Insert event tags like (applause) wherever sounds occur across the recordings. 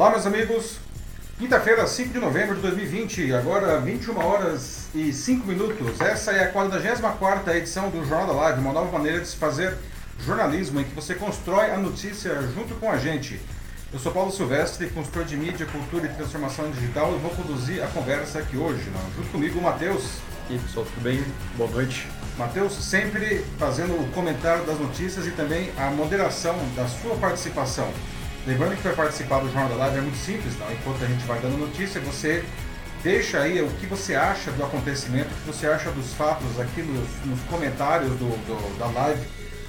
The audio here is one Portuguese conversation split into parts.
Olá, meus amigos. Quinta-feira, 5 de novembro de 2020, agora 21 horas e 5 minutos. Essa é a 44 edição do Jornal da Live, uma nova maneira de se fazer jornalismo em que você constrói a notícia junto com a gente. Eu sou Paulo Silvestre, consultor de mídia, cultura e transformação digital e vou conduzir a conversa aqui hoje. Não? Junto comigo, o Matheus. E aí, pessoal, tudo bem? Boa noite. Matheus, sempre fazendo o comentário das notícias e também a moderação da sua participação. Lembrando que para participar do Jornal da Live é muito simples, não? enquanto a gente vai dando notícia, você deixa aí o que você acha do acontecimento, o que você acha dos fatos aqui nos, nos comentários do, do, da live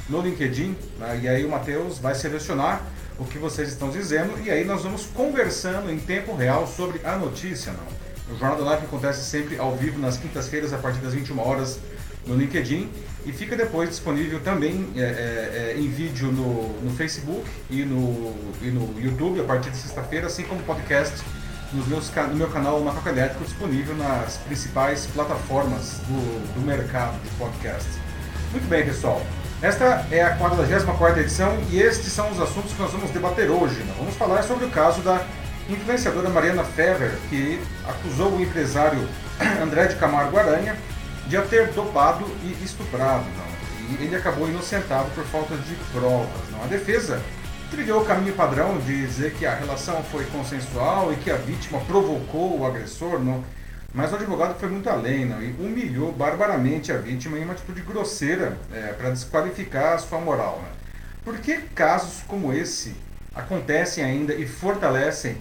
no LinkedIn, né? e aí o Matheus vai selecionar o que vocês estão dizendo e aí nós vamos conversando em tempo real sobre a notícia. Não? O Jornal da Live acontece sempre ao vivo nas quintas-feiras a partir das 21 horas no LinkedIn e fica depois disponível também é, é, é, em vídeo no, no Facebook e no, e no YouTube a partir de sexta-feira, assim como podcast nos meus, no meu canal Macaco Elétrico, disponível nas principais plataformas do, do mercado de podcast. Muito bem, pessoal. Esta é a 44 edição e estes são os assuntos que nós vamos debater hoje. Nós vamos falar sobre o caso da influenciadora Mariana Ferrer, que acusou o empresário (coughs) André de Camargo Aranha de a ter dopado e estuprado. Não. E ele acabou inocentado por falta de provas. Não. A defesa trilhou o caminho padrão de dizer que a relação foi consensual e que a vítima provocou o agressor, não. Mas o advogado foi muito além não, e humilhou barbaramente a vítima em uma atitude grosseira é, para desqualificar a sua moral. Né? Por que casos como esse acontecem ainda e fortalecem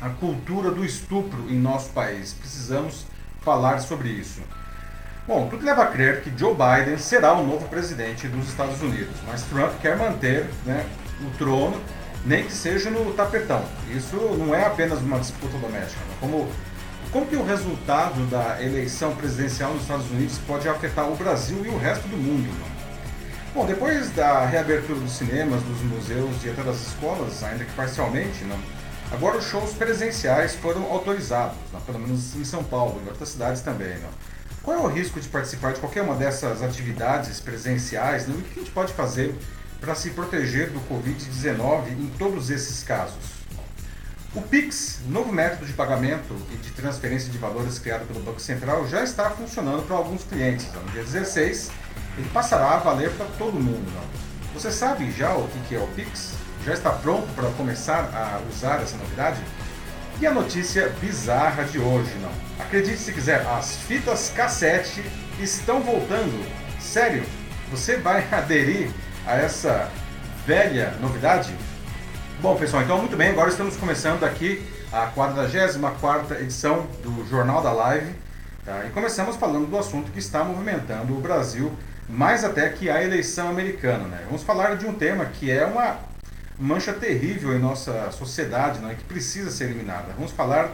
a cultura do estupro em nosso país? Precisamos falar sobre isso. Bom, tudo leva a crer que Joe Biden será o novo presidente dos Estados Unidos, mas Trump quer manter né, o trono, nem que seja no tapetão. Isso não é apenas uma disputa doméstica. Né? Como, como que o resultado da eleição presidencial nos Estados Unidos pode afetar o Brasil e o resto do mundo? Né? Bom, depois da reabertura dos cinemas, dos museus e até das escolas, ainda que parcialmente, né, agora os shows presenciais foram autorizados, né, pelo menos em São Paulo e outras cidades também. Né? Qual é o risco de participar de qualquer uma dessas atividades presenciais? Né? O que a gente pode fazer para se proteger do Covid-19 em todos esses casos? O PIX, novo método de pagamento e de transferência de valores criado pelo Banco Central, já está funcionando para alguns clientes. No dia 16, ele passará a valer para todo mundo. Não? Você sabe já o que é o PIX? Já está pronto para começar a usar essa novidade? E a notícia bizarra de hoje, não. Acredite se quiser, as fitas cassete estão voltando. Sério, você vai (laughs) aderir a essa velha novidade? Bom, pessoal, então muito bem, agora estamos começando aqui a 44 edição do Jornal da Live. Tá? E começamos falando do assunto que está movimentando o Brasil, mais até que a eleição americana. Né? Vamos falar de um tema que é uma mancha terrível em nossa sociedade, não é que precisa ser eliminada. Vamos falar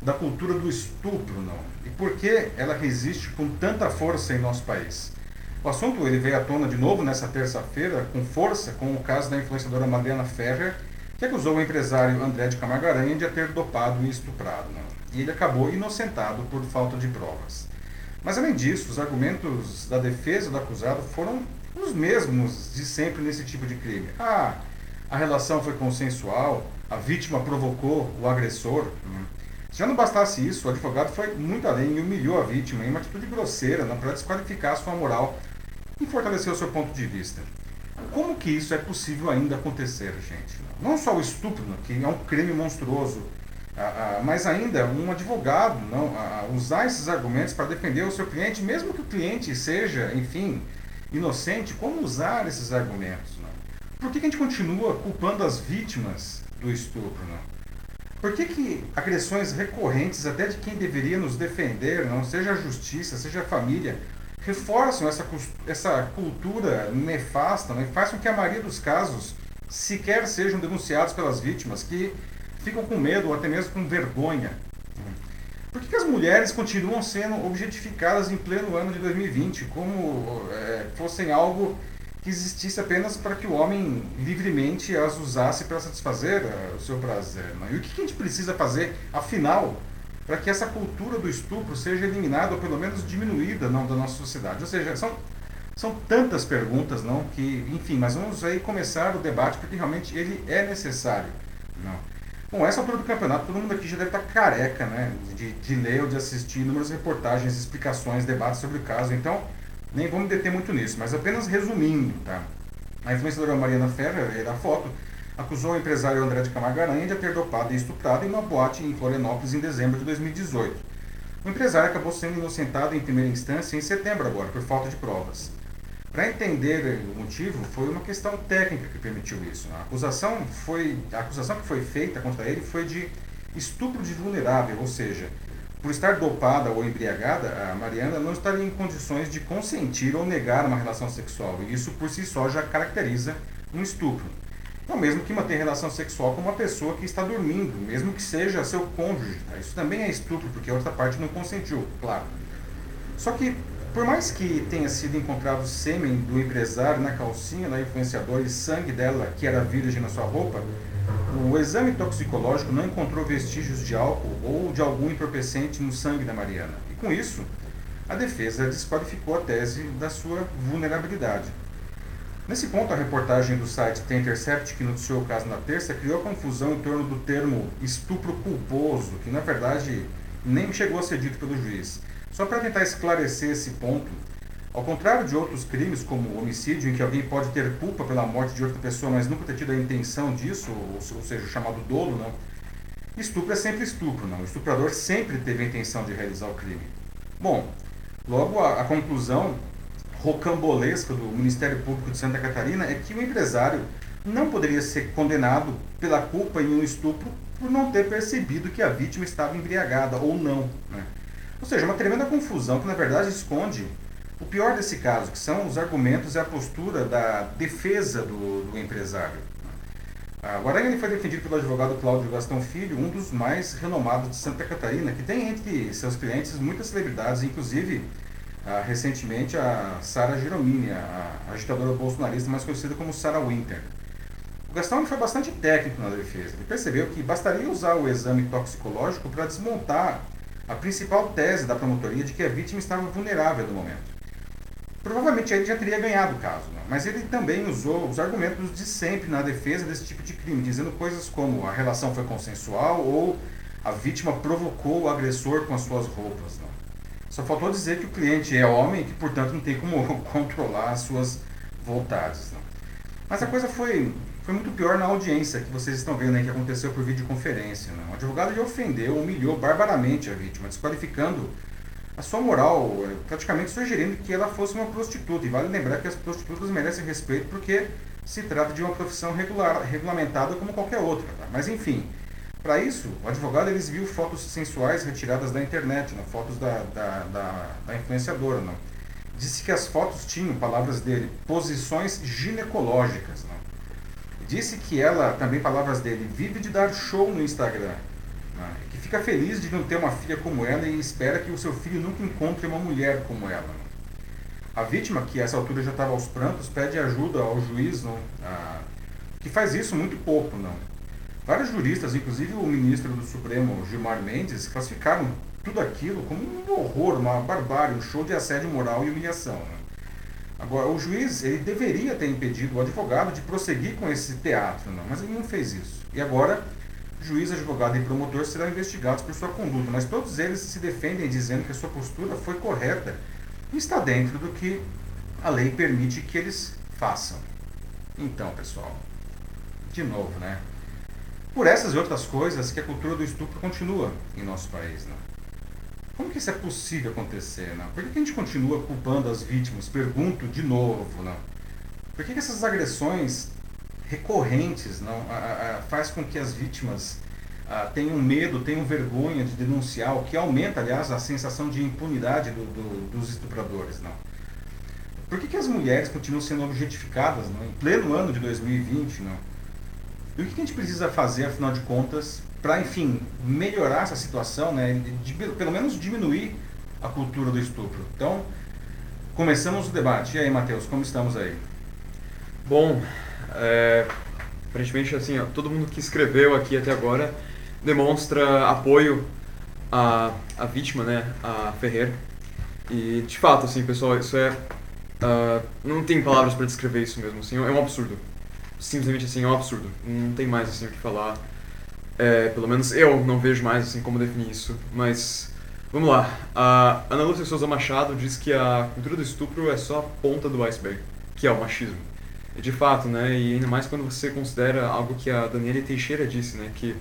da cultura do estupro, não? E por que ela resiste com tanta força em nosso país? O assunto ele veio à tona de novo nessa terça-feira com força com o caso da influenciadora Mariana Ferrer, que acusou o empresário André de Camargo Aranha de a ter dopado e estuprado. Não? E ele acabou inocentado por falta de provas. Mas além disso, os argumentos da defesa do acusado foram os mesmos de sempre nesse tipo de crime. Ah, a relação foi consensual, a vítima provocou o agressor. Né? Se já não bastasse isso, o advogado foi muito além e humilhou a vítima em uma atitude grosseira né, para desqualificar sua moral e fortalecer o seu ponto de vista. Como que isso é possível ainda acontecer, gente? Não só o estupro, que é um crime monstruoso, mas ainda um advogado não, usar esses argumentos para defender o seu cliente, mesmo que o cliente seja, enfim, inocente, como usar esses argumentos? Por que, que a gente continua culpando as vítimas do estupro? Não? Por que, que agressões recorrentes, até de quem deveria nos defender, não seja a justiça, seja a família, reforçam essa, essa cultura nefasta não? e faz com que a maioria dos casos sequer sejam denunciados pelas vítimas, que ficam com medo ou até mesmo com vergonha? Por que, que as mulheres continuam sendo objetificadas em pleno ano de 2020, como é, fossem algo que existisse apenas para que o homem livremente as usasse para satisfazer uh, o seu prazer. Né? E o que a gente precisa fazer, afinal, para que essa cultura do estupro seja eliminada ou pelo menos diminuída não, da nossa sociedade? Ou seja, são, são tantas perguntas, não, que, enfim, mas vamos aí começar o debate porque realmente ele é necessário. Não. Bom, essa altura do campeonato, todo mundo aqui já deve estar careca, né? De, de ler ou de assistir inúmeras reportagens, explicações, debates sobre o caso. Então, nem vou me deter muito nisso, mas apenas resumindo, tá? A influenciadora Mariana Ferrer, da foto, acusou o empresário André de Camargo Aranha de ter dopado e estuprado em uma boate em Florianópolis em dezembro de 2018. O empresário acabou sendo inocentado em primeira instância em setembro agora, por falta de provas. Para entender o motivo, foi uma questão técnica que permitiu isso. A acusação, foi, a acusação que foi feita contra ele foi de estupro de vulnerável, ou seja, por estar dopada ou embriagada, a Mariana não estaria em condições de consentir ou negar uma relação sexual. E isso por si só já caracteriza um estupro. É o mesmo que manter relação sexual com uma pessoa que está dormindo, mesmo que seja seu cônjuge. Tá? Isso também é estupro, porque a outra parte não consentiu, claro. Só que por mais que tenha sido encontrado sêmen do empresário na calcinha da influenciadora e sangue dela, que era virgem na sua roupa, o exame toxicológico não encontrou vestígios de álcool ou de algum entorpecente no sangue da Mariana. E com isso, a defesa desqualificou a tese da sua vulnerabilidade. Nesse ponto, a reportagem do site The Intercept, que noticiou o caso na terça, criou confusão em torno do termo estupro culposo, que na verdade nem chegou a ser dito pelo juiz. Só para tentar esclarecer esse ponto, ao contrário de outros crimes, como homicídio, em que alguém pode ter culpa pela morte de outra pessoa, mas nunca ter tido a intenção disso, ou, seja, o chamado dolo, não, estupro é sempre estupro, não. O estuprador sempre teve a intenção de realizar o crime. Bom, logo a, a conclusão rocambolesca do Ministério Público de Santa Catarina é que o empresário não poderia ser condenado pela culpa em um estupro por não ter percebido que a vítima estava embriagada ou não. Né? Ou seja, uma tremenda confusão que na verdade esconde o pior desse caso, que são os argumentos e a postura da defesa do, do empresário. O Aranha foi defendido pelo advogado Cláudio Gastão Filho, um dos mais renomados de Santa Catarina, que tem entre seus clientes muitas celebridades, inclusive ah, recentemente a Sara Giromini, a agitadora bolsonarista mais conhecida como Sara Winter. O Gastão foi bastante técnico na defesa. Ele percebeu que bastaria usar o exame toxicológico para desmontar a principal tese da promotoria de que a vítima estava vulnerável no momento. Provavelmente ele já teria ganhado o caso, né? mas ele também usou os argumentos de sempre na defesa desse tipo de crime, dizendo coisas como a relação foi consensual ou a vítima provocou o agressor com as suas roupas. Né? Só faltou dizer que o cliente é homem e que, portanto, não tem como (laughs) controlar as suas vontades. Né? Mas a coisa foi foi muito pior na audiência que vocês estão vendo aí que aconteceu por videoconferência. Né? O advogado lhe ofendeu, humilhou barbaramente a vítima, desqualificando a sua moral, praticamente sugerindo que ela fosse uma prostituta. E vale lembrar que as prostitutas merecem respeito porque se trata de uma profissão regular, regulamentada como qualquer outra. Tá? Mas enfim, para isso, o advogado ele exibiu fotos sensuais retiradas da internet, né? fotos da, da, da, da influenciadora. Né? Disse que as fotos tinham, palavras dele, posições ginecológicas. Né? Disse que ela, também palavras dele, vive de dar show no Instagram. Né? Fica feliz de não ter uma filha como ela e espera que o seu filho nunca encontre uma mulher como ela. A vítima, que a essa altura já estava aos prantos, pede ajuda ao juiz, não? Que faz isso muito pouco. Não? Vários juristas, inclusive o ministro do Supremo, Gilmar Mendes, classificaram tudo aquilo como um horror, uma barbárie, um show de assédio moral e humilhação. Né? Agora, o juiz ele deveria ter impedido o advogado de prosseguir com esse teatro, não, mas ele não fez isso. E agora, juiz, advogado e promotor serão investigados por sua conduta, mas todos eles se defendem dizendo que a sua postura foi correta e está dentro do que a lei permite que eles façam. Então, pessoal, de novo, né? Por essas e outras coisas que a cultura do estupro continua em nosso país, né? Como que isso é possível acontecer? Não? Por que, a gente continua culpando as vítimas? Pergunto de novo. Não? Por que, que essas agressões recorrentes não, a, a, faz com que as vítimas a, tenham medo, tenham vergonha de denunciar, o que aumenta, aliás, a sensação de impunidade do, do, dos estupradores? Não? Por que, que as mulheres continuam sendo objetificadas não, em pleno ano de 2020? Não? E o que a gente precisa fazer, afinal de contas, para, enfim, melhorar essa situação, né, de, pelo menos diminuir a cultura do estupro. Então, começamos o debate. E aí, Matheus, como estamos aí? Bom, é, aparentemente, assim, ó, todo mundo que escreveu aqui até agora demonstra apoio à, à vítima, né, a Ferrer. E, de fato, assim, pessoal, isso é... Uh, não tem palavras para descrever isso mesmo, assim, é um absurdo. Simplesmente, assim, é um absurdo. Não tem mais, assim, o que falar É, pelo menos eu não vejo mais assim como definir isso, mas vamos lá. A Ana Lúcia Souza Machado diz que a cultura do estupro é só a ponta do iceberg, que é o machismo. De fato, né? E ainda mais quando você considera algo que a Daniela Teixeira disse, né? Que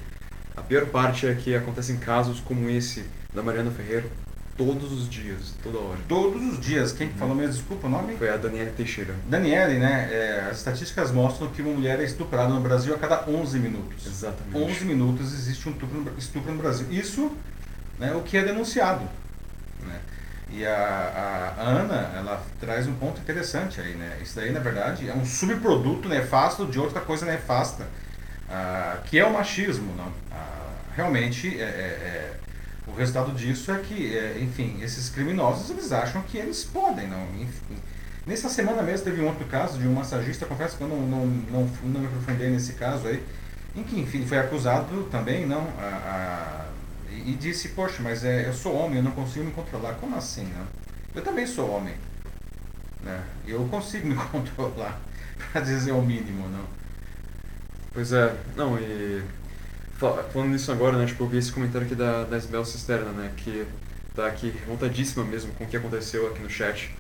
a pior parte é que acontecem casos como esse da Mariana Ferreira todos os dias, toda hora. Todos os dias. Quem falou mesmo? Desculpa o nome? Foi a Daniela Teixeira. Daniele, né? É, as estatísticas mostram que uma mulher é estuprada no Brasil a cada 11 minutos. Exatamente. 11 minutos existe um estupro no, estupro no Brasil. Isso né, o que é denunciado. E a, a, Ana, ela traz um ponto interessante aí, né? Isso daí, na verdade, é um subproduto nefasto de outra coisa nefasta, ah, que é o machismo. Não? Ah, realmente, é, é, é, o resultado disso é que, é, enfim, esses criminosos, eles acham que eles podem, não? Enfim, nessa semana mesmo teve um outro caso de um massagista, confesso que eu não, não, não, não me aprofundei nesse caso aí, em que, enfim, foi acusado também, não, a, a e, disse, poxa, mas é, eu sou homem, eu não consigo me controlar. Como assim, né? Eu também sou homem. Né? Eu consigo me (laughs) controlar, para dizer o mínimo, não? Pois é, não, e falando nisso agora, né, tipo, eu vi esse comentário aqui da, da Isabel Cisterna, né, que tá aqui revoltadíssima mesmo com o que aconteceu aqui no chat.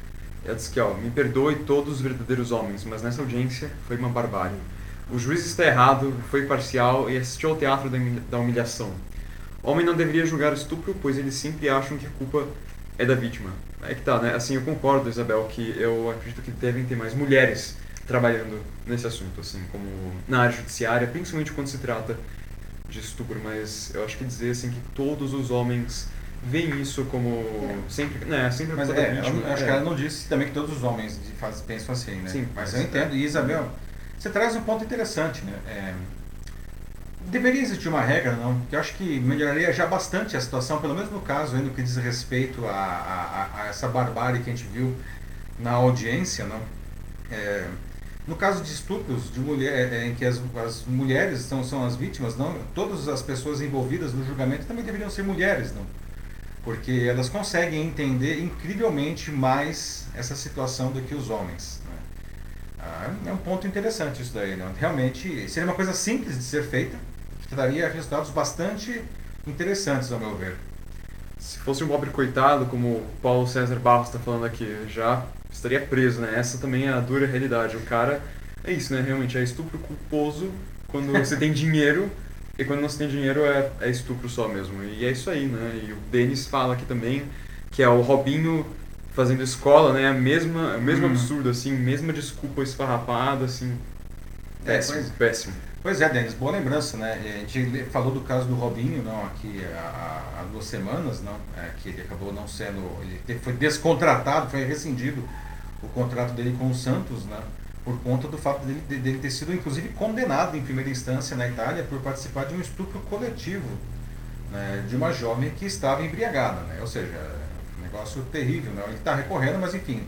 Ela disse que, ó, me perdoe todos os verdadeiros homens, mas nessa audiência foi uma barbárie. O juiz está errado, foi parcial e assistiu ao teatro da humilhação. Homem não deveria julgar estupro, pois eles sempre acham que a culpa é da vítima. É que tá, né? Assim, eu concordo, Isabel, que eu acredito que devem ter mais mulheres trabalhando nesse assunto, assim, como na área judiciária, principalmente quando se trata de estupro, mas eu acho que dizer assim que todos os homens veem isso como sempre, né, sempre mas é, vítima. Eu acho é. que ela não disse também que todos os homens faz, pensam assim, né? Sim, mas eu entendo. E Isabel, você traz um ponto interessante, né? É, Deveria existir uma regra, não? Que eu acho que melhoraria já bastante a situação, pelo menos no caso no que diz respeito a, a, a essa barbárie que a gente viu na audiência, não? É, no caso de estupros de mulher, é, em que as, as mulheres são, são as vítimas, não? Todas as pessoas envolvidas no julgamento também deveriam ser mulheres, não? Porque elas conseguem entender incrivelmente mais essa situação do que os homens. Né? Ah, é um ponto interessante isso daí, não? Realmente seria uma coisa simples de ser feita, que daria resultados bastante interessantes, ao meu ver. Se fosse um pobre coitado, como o Paulo César Barros está falando aqui, já estaria preso, né? Essa também é a dura realidade. O cara, é isso, né? Realmente é estupro culposo quando você tem dinheiro e quando não se tem dinheiro é, é estupro só mesmo. E é isso aí, né? E o Denis fala aqui também que é o Robinho fazendo escola, né? A mesma, o mesmo hum. absurdo, assim, mesma desculpa esfarrapada, assim. É, péssimo, é, péssimo. Pois é, Denis, boa lembrança, né? A gente falou do caso do Robinho, não, aqui há, há duas semanas, não, é, que ele acabou não sendo, ele foi descontratado, foi rescindido o contrato dele com o Santos, né? Por conta do fato dele, dele ter sido, inclusive, condenado em primeira instância na Itália por participar de um estupro coletivo né, de uma jovem que estava embriagada, né? Ou seja, um negócio terrível, né? Ele está recorrendo, mas enfim,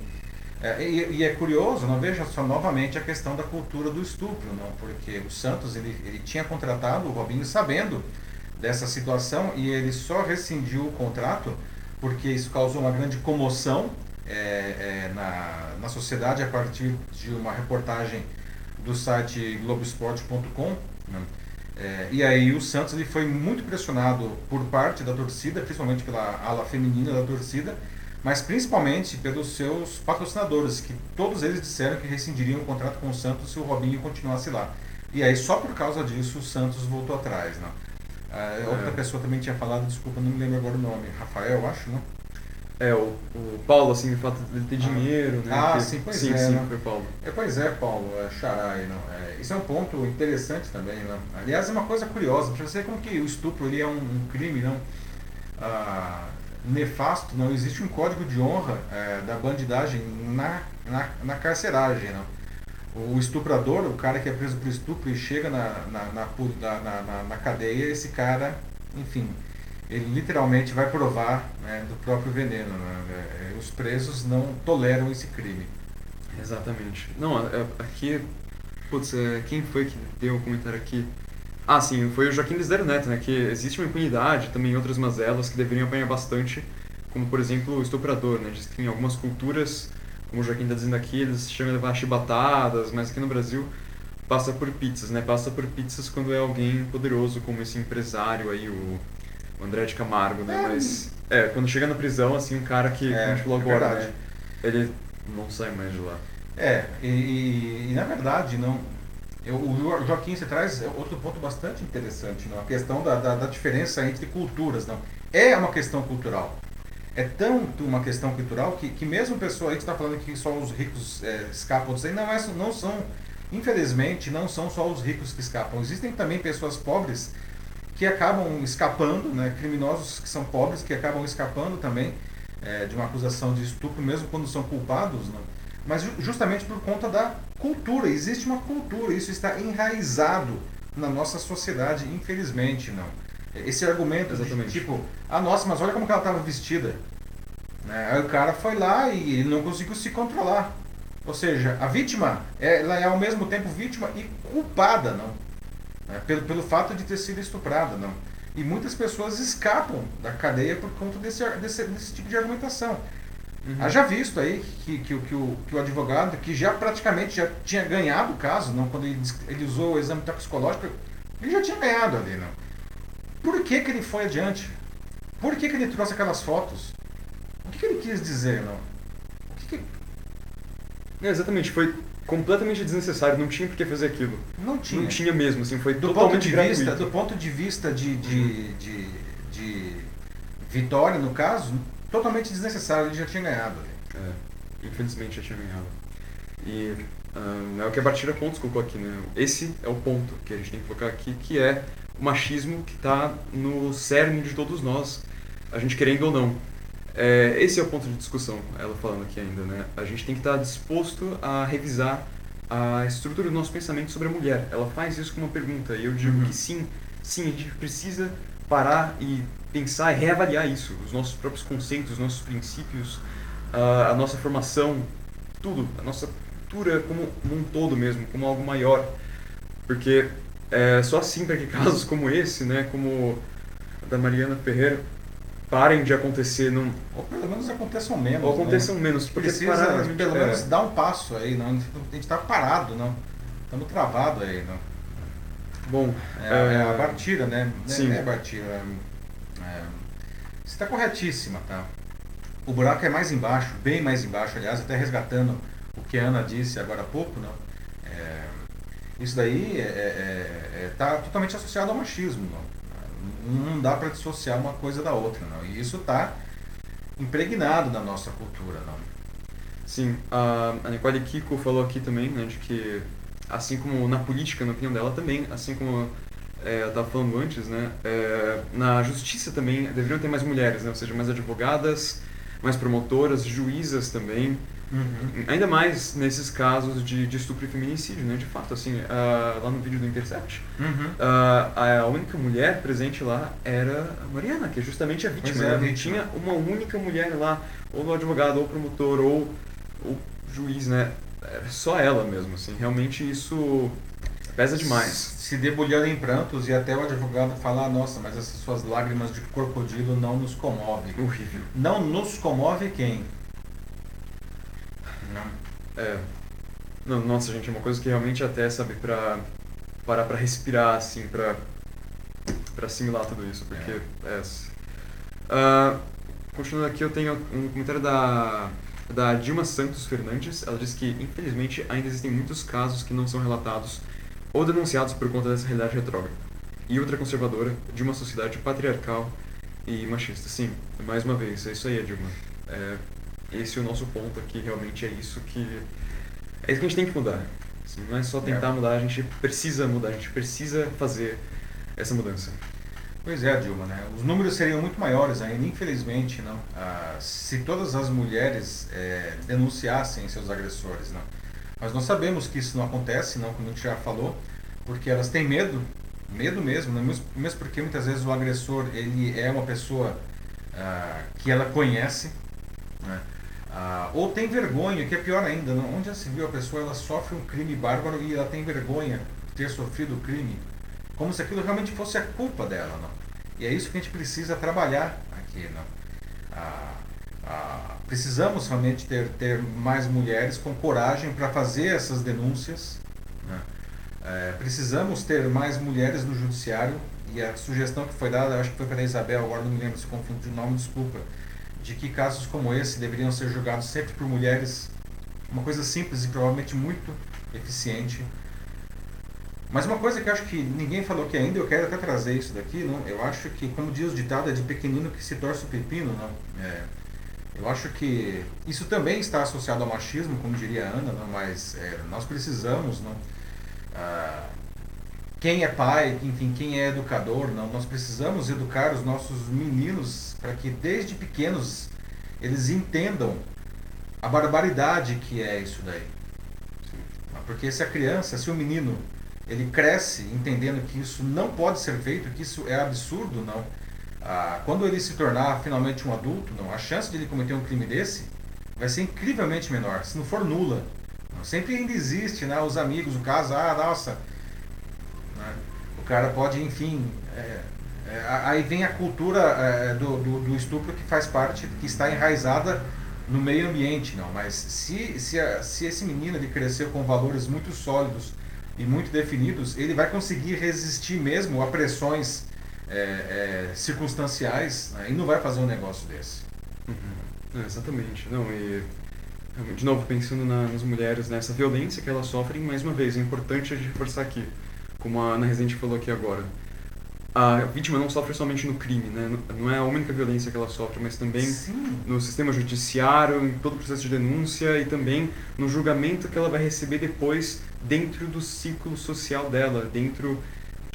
é, e, e, é curioso, não veja só novamente a questão da cultura do estupro, não, porque o Santos ele, ele tinha contratado o Robinho sabendo dessa situação e ele só rescindiu o contrato porque isso causou uma grande comoção é, é, na, na sociedade a partir de uma reportagem do site Globoesporte.com. Né? É, e aí o Santos ele foi muito pressionado por parte da torcida, principalmente pela ala feminina da torcida, mas principalmente pelos seus patrocinadores, que todos eles disseram que rescindiriam o contrato com o Santos se o Robinho continuasse lá. E aí só por causa disso o Santos voltou atrás, né? Ah, outra é. pessoa também tinha falado, desculpa, não me lembro agora o nome, Rafael, acho, né? É, o, o Paulo, assim, o fato dele ter ah. dinheiro, né? Ah, sim, pois sim, é. Sim, né? foi Paulo. É, pois é, Paulo, é, Xarai, não. É, isso é um ponto interessante também, né? Aliás, é uma coisa curiosa, para você como que o estupro ele é um, um crime, não? Ah, nefasto, não existe um código de honra é, da bandidagem na, na, na carceragem. Não? O estuprador, o cara que é preso por estupro e chega na, na, na, na, cadeia, esse cara, enfim, ele literalmente vai provar né, do próprio veneno. Né? É, os presos não toleram esse crime. Exatamente. Não, é, aqui, putz, é, quem foi que deu um comentário aqui? Ah, sim, foi o Joaquim Lisdero Neto, né? Que existe uma impunidade, também outras mazelas que deveriam apanhar bastante, como por exemplo o estuprador, né? Diz que em algumas culturas, como o Joaquim está dizendo aqui, eles chamam de levar chibatadas, mas aqui no Brasil passa por pizzas, né? Passa por pizzas quando é alguém poderoso, como esse empresário aí, o, André de Camargo, né? É. Mas, é, quando chega na prisão, assim, um cara que, É, como a gente falou agora, né? Ele não sai mais de lá. É, e, e- e na verdade, não. O Jo- Joaquim você traz outro ponto bastante interessante, não? a questão da, da, da diferença entre culturas. Não? É uma questão cultural. É tanto uma questão cultural que, que mesmo pessoa aí que está falando que só os ricos é, escapam disso aí, não, é, não são, infelizmente, não são só os ricos que escapam. Existem também pessoas pobres que acabam escapando, né? criminosos que são pobres que acabam escapando também é, de uma acusação de estupro, mesmo quando são culpados, não? mas ju- justamente por conta da cultura. Existe uma cultura, isso está enraizado na nossa sociedade, infelizmente, não. Esse argumento de, Exatamente. tipo, ah, nossa, mas olha como ela estava vestida. Né? Aí o cara foi lá e ele não conseguiu se controlar. Ou seja, a vítima, ela é ao mesmo tempo vítima e culpada, não? Né? Pelo, pelo fato de ter sido estuprada, não? E muitas pessoas escapam da cadeia por conta desse, desse, desse tipo de argumentação. Uhum. Haja visto aí que, que, o- que, o, que o advogado, que já praticamente já tinha ganhado o caso, não, quando ele, ele usou o exame toxicológico, ele já tinha ganhado ali, não. Por que, que ele foi adiante? Por que, que ele trouxe aquelas fotos? O que, que ele quis dizer, não? Que, É, exatamente, foi completamente desnecessário, não tinha por que fazer aquilo. não tinha? Não tinha mesmo, assim, foi do ponto totalmente de gratuito. vista, do ponto de vista de, de, de, de vitória, no caso, totalmente desnecessário, ele já tinha ganhado. É, infelizmente já tinha ganhado. E ah, é o que a Bartira Pontos colocou aqui, né? Esse é o ponto que a gente tem que colocar aqui, que é o machismo que está no cerne de todos nós, a gente querendo ou não. É, esse é o ponto de discussão, ela falando aqui ainda, né? A gente tem que estar disposto a revisar a estrutura do nosso pensamento sobre a mulher. Ela faz isso com uma pergunta, e eu digo Uhum. que sim, sim, a gente precisa parar e pensar e reavaliar isso, os nossos próprios conceitos, os nossos princípios, a, a nossa formação, tudo, a nossa cultura como um todo mesmo, como algo maior. Porque é só assim para que (laughs) casos como esse, né, como da Mariana Ferreira, parem de acontecer, não, Ou pelo menos aconteçam menos. ou aconteçam né? menos, porque Precisa parar, pelo é, menos dar um passo aí, não? A gente está parado, não? Estamos travados aí, não? Bom, É, é, é a Bartira, né? sim. É, é a Bartira. É, você está corretíssima, tá? O buraco é mais embaixo, bem mais embaixo, aliás, até resgatando o que a Ana disse agora há pouco, não? É, isso daí está é, é, tá totalmente associado ao machismo, não? Não dá para dissociar uma coisa da outra, não? E isso está impregnado na nossa cultura, não? Sim, a Nicole Kiko falou aqui também, né, de que assim como na política, na opinião dela também, assim como é, eu estava falando antes, né, é, na justiça também deveriam ter mais mulheres, né, ou seja, mais advogadas, mais promotoras, juízas também, ainda mais nesses casos de, de estupro e feminicídio, né, de fato, assim, ah, lá no vídeo do Intercept, Uhum. ah, a única mulher presente lá era a Mariana, que é justamente a vítima. É, né? a Não vítima. tinha uma única mulher lá, ou no advogado, ou promotor, ou o juiz, né? Era só ela mesmo, assim. Realmente isso pesa demais. Se debulhando em prantos e até o advogado falar, nossa, mas essas suas lágrimas de crocodilo não nos comovem. Horrível. Não nos comove quem? Não. É. Não, nossa, gente, é uma coisa que realmente até, sabe, pra parar pra respirar, assim, pra, pra assimilar tudo isso, porque é. Ah, continuando aqui, eu tenho um comentário da, da Dilma Santos Fernandes. Ela diz que, infelizmente, ainda existem muitos casos que não são relatados ou denunciados por conta dessa realidade retrógrada e ultraconservadora de uma sociedade patriarcal e machista. Sim, mais uma vez, é isso aí, Dilma. É, esse é o nosso ponto aqui, realmente é isso que. É isso que a gente tem que mudar. Assim, não é só tentar É. mudar, a gente precisa mudar, a gente precisa fazer essa mudança. Pois é, Dilma, né? Os números seriam muito maiores ainda, infelizmente, não. Ah, se todas as mulheres eh, denunciassem seus agressores, não. Mas nós sabemos que isso não acontece, não, como a gente já falou, porque elas têm medo, medo mesmo, né? mesmo, porque muitas vezes o agressor ele é uma pessoa ah, que ela conhece, né? Ah, ou tem vergonha, que é pior ainda, não? onde já se viu a pessoa ela sofre um crime bárbaro e ela tem vergonha de ter sofrido o crime, como se aquilo realmente fosse a culpa dela, não? E é isso que a gente precisa trabalhar aqui, não? Ah, ah, precisamos realmente ter, ter mais mulheres com coragem para fazer essas denúncias, né? É, precisamos ter mais mulheres no judiciário e a sugestão que foi dada, acho que foi para a Isabel, agora não me lembro se confundo de nome, desculpa, de que casos como esse deveriam ser julgados sempre por mulheres, uma coisa simples e provavelmente muito eficiente. Mas uma coisa que acho que ninguém falou aqui ainda, eu quero até trazer isso daqui, não? eu acho que, como diz o ditado, é de pequenino que se torce o pepino, não? É, eu acho que isso também está associado ao machismo, como diria a Ana, não? mas é, nós precisamos, não? Ah, quem é pai, enfim, quem é educador, não? nós precisamos educar os nossos meninos para que desde pequenos eles entendam a barbaridade que é isso daí. Porque se a criança, se o menino ele cresce entendendo que isso não pode ser feito, que isso é absurdo, não. Ah, quando ele se tornar finalmente um adulto, não, a chance de ele cometer um crime desse vai ser incrivelmente menor, se não for nula. Não, sempre ainda existe, né, os amigos, o caso, ah, nossa, né, o cara pode, enfim, é, é, aí vem a cultura é, do, do, do, estupro que faz parte, que está enraizada no meio ambiente, não. Mas se, se, se esse menino ele cresceu com valores muito sólidos e muito definidos, ele vai conseguir resistir mesmo a pressões é, é, circunstanciais né, e não vai fazer um negócio desse. Uhum. É, exatamente. Não, e, de novo, pensando na, nas mulheres, nessa violência que elas sofrem, mais uma vez, é importante a gente reforçar aqui, como a Ana Rezende falou aqui agora. A vítima não sofre somente no crime, né? não é a única violência que ela sofre, mas também Sim. no sistema judiciário, em todo o processo de denúncia e também no julgamento que ela vai receber depois dentro do ciclo social dela, dentro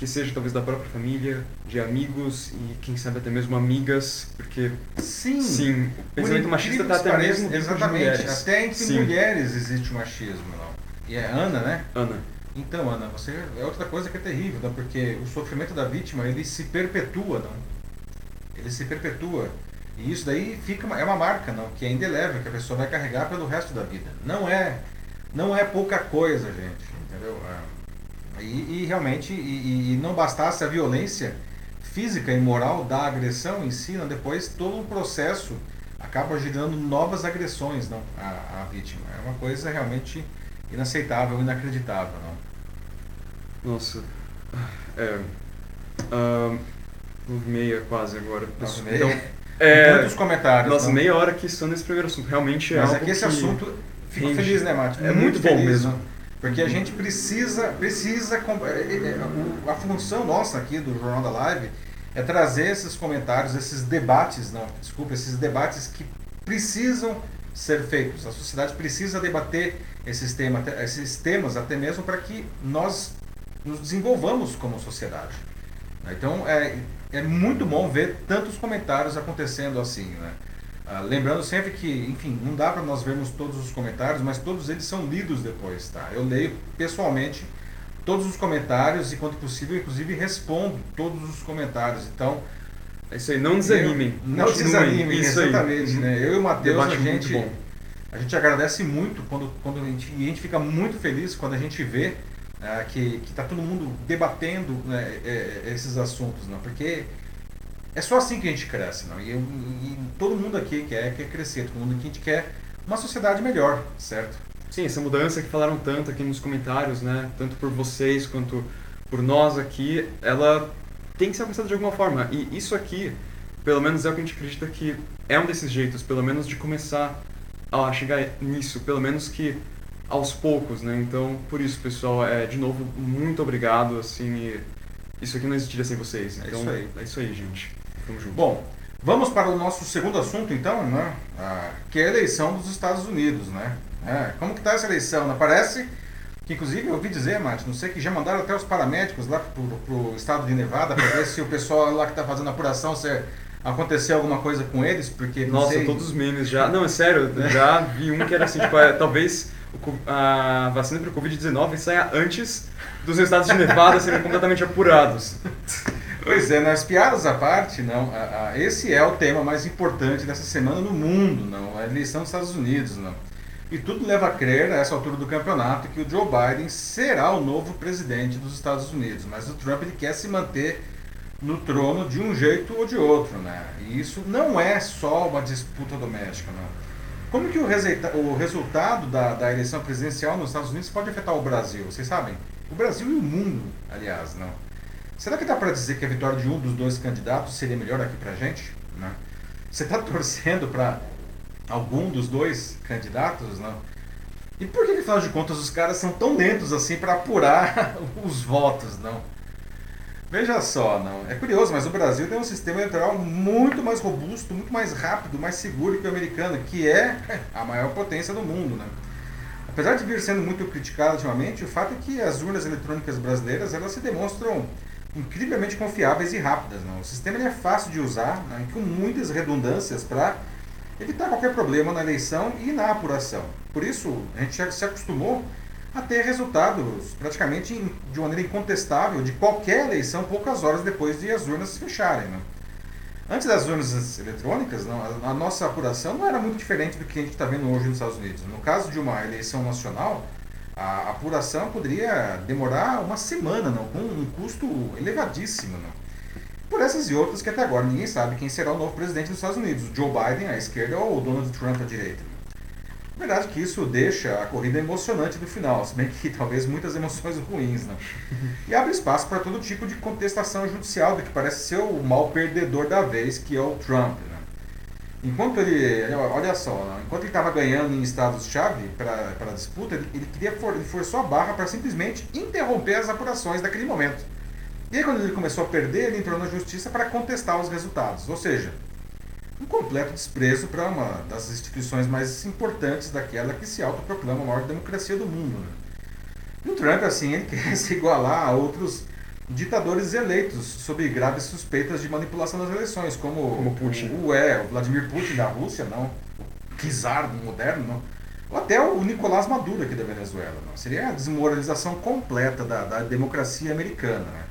que seja talvez da própria família, de amigos e quem sabe até mesmo amigas, porque sim, sim o pensamento machista está até parece, mesmo exatamente, até entre sim. mulheres existe o machismo, não. E é Ana, né? Ana. Então, Ana, você é outra coisa que é terrível, não? porque o sofrimento da vítima ele se perpetua, não? Ele se perpetua. E isso daí fica é uma marca, não, que é indelével, que a pessoa vai carregar pelo resto da vida. Não é não é pouca coisa, gente, entendeu? É, e, e realmente, e, e, não bastasse a violência física e moral da agressão em si, não, depois todo o processo acaba gerando novas agressões não, à, à vítima. É uma coisa realmente inaceitável, inacreditável. Não? Nossa, é, uh, meia quase agora. Nossa, meia. Então, (laughs) é, Muitos comentários. Nossa, não? meia hora que só nesse primeiro assunto. Realmente é Mas algo é que esse assunto Fico feliz, né, Márcio? É muito, muito bom feliz, mesmo. Né? Porque a gente precisa, precisa é, é, é, a função nossa aqui do Jornal da Live é trazer esses comentários, esses debates, não, desculpa, esses debates que precisam ser feitos. A sociedade precisa debater esses temas, esses temas até mesmo para que nós nos desenvolvamos como sociedade. Então é, é muito bom ver tantos comentários acontecendo assim, né? Ah, lembrando sempre que, enfim, não dá para nós vermos todos os comentários, mas todos eles são lidos depois, tá? Eu leio pessoalmente todos os comentários e, quando possível, inclusive respondo todos os comentários. Então, é isso aí, não desanimem. Não desanimem, exatamente. Aí. Né? Eu e o Matheus, a gente, a gente agradece muito quando, quando a gente, e a gente fica muito feliz quando a gente vê é, que está todo mundo debatendo né, é, é, esses assuntos, não? porque é só assim que a gente cresce, não? E, e todo mundo aqui quer, quer crescer, todo mundo aqui a gente quer uma sociedade melhor, certo? Sim, essa mudança que falaram tanto aqui nos comentários, né? Tanto por vocês quanto por nós aqui, ela tem que ser alcançada de alguma forma. E isso aqui, pelo menos é o que a gente acredita que é um desses jeitos, pelo menos de começar a chegar nisso, pelo menos que aos poucos, né? Então, por isso, pessoal, é de novo muito obrigado, assim, isso aqui não existiria sem vocês. Então, é isso aí. É isso aí, gente. Bom, vamos para o nosso segundo assunto então, né? Ah, que é a eleição dos Estados Unidos, né? É, como que está essa eleição? Né? Parece que inclusive eu ouvi dizer, Mate, não sei que já mandaram até os paramédicos lá para o estado de Nevada para ver se o pessoal lá que está fazendo a apuração se aconteceu alguma coisa com eles, porque Nossa, sei... todos os memes já. Não, é sério, já vi um que era assim, tipo, é, talvez a vacina para o Covid-19 saia antes dos estados de Nevada serem completamente apurados. Pois é, nas piadas à parte, não, a, a, esse é o tema mais importante dessa semana no mundo, não, a eleição dos Estados Unidos, não. E tudo leva a crer, a essa altura do campeonato, que o Joe Biden será o novo presidente dos Estados Unidos. Mas o Trump ele quer se manter no trono de um jeito ou de outro, né? E isso não é só uma disputa doméstica, não. Como que o, o resultado da, da eleição presidencial nos Estados Unidos pode afetar o Brasil? Vocês sabem? o Brasil e o mundo, aliás, não. Será que dá para dizer que a vitória de um dos dois candidatos seria melhor aqui para a gente? Não. Você está (laughs) torcendo para algum dos dois candidatos, não? E por que, afinal de contas, os caras são tão lentos assim para apurar (laughs) os votos, não? Veja só, não. É curioso, mas o Brasil tem um sistema eleitoral muito mais robusto, muito mais rápido, mais seguro que o americano, que é a maior potência do mundo, né? Apesar de vir sendo muito criticado ultimamente, o fato é que as urnas eletrônicas brasileiras elas se demonstram incrivelmente confiáveis e rápidas. O sistema é fácil de usar, né, com muitas redundâncias para evitar qualquer problema na eleição e na apuração. Por isso, a gente já se acostumou a ter resultados praticamente de maneira incontestável de qualquer eleição poucas horas depois de as urnas se fecharem. Né? Antes das urnas eletrônicas, não, a, nossa apuração não era muito diferente do que a gente está vendo hoje nos Estados Unidos. No caso de uma eleição nacional, a apuração poderia demorar uma semana, não, com um custo elevadíssimo. Não. Por essas e outras que até agora ninguém sabe quem será o novo presidente dos Estados Unidos, Joe Biden à esquerda ou Donald Trump à direita. Verdade que isso deixa a corrida emocionante no final, se bem que (laughs) talvez muitas emoções ruins, né? E abre espaço para todo tipo de contestação judicial do que parece ser o mal perdedor da vez, que é o Trump. Né? Enquanto ele, olha só, né? enquanto ele estava ganhando em estados-chave para a disputa, ele, ele queria for, ele forçou a barra para simplesmente interromper as apurações daquele momento. E aí quando ele começou a perder, ele entrou na justiça para contestar os resultados. Ou seja, um completo desprezo para uma das instituições mais importantes daquela que se autoproclama a maior democracia do mundo. Né? E o Trump, assim, ele (laughs) quer se igualar a outros ditadores eleitos sob graves suspeitas de manipulação das eleições, como, como Putin. O, o, é, o Vladimir Putin da Rússia, não, o czar moderno, não, ou até o Nicolás Maduro aqui da Venezuela. Não. Seria a desmoralização completa da, da democracia americana. Né?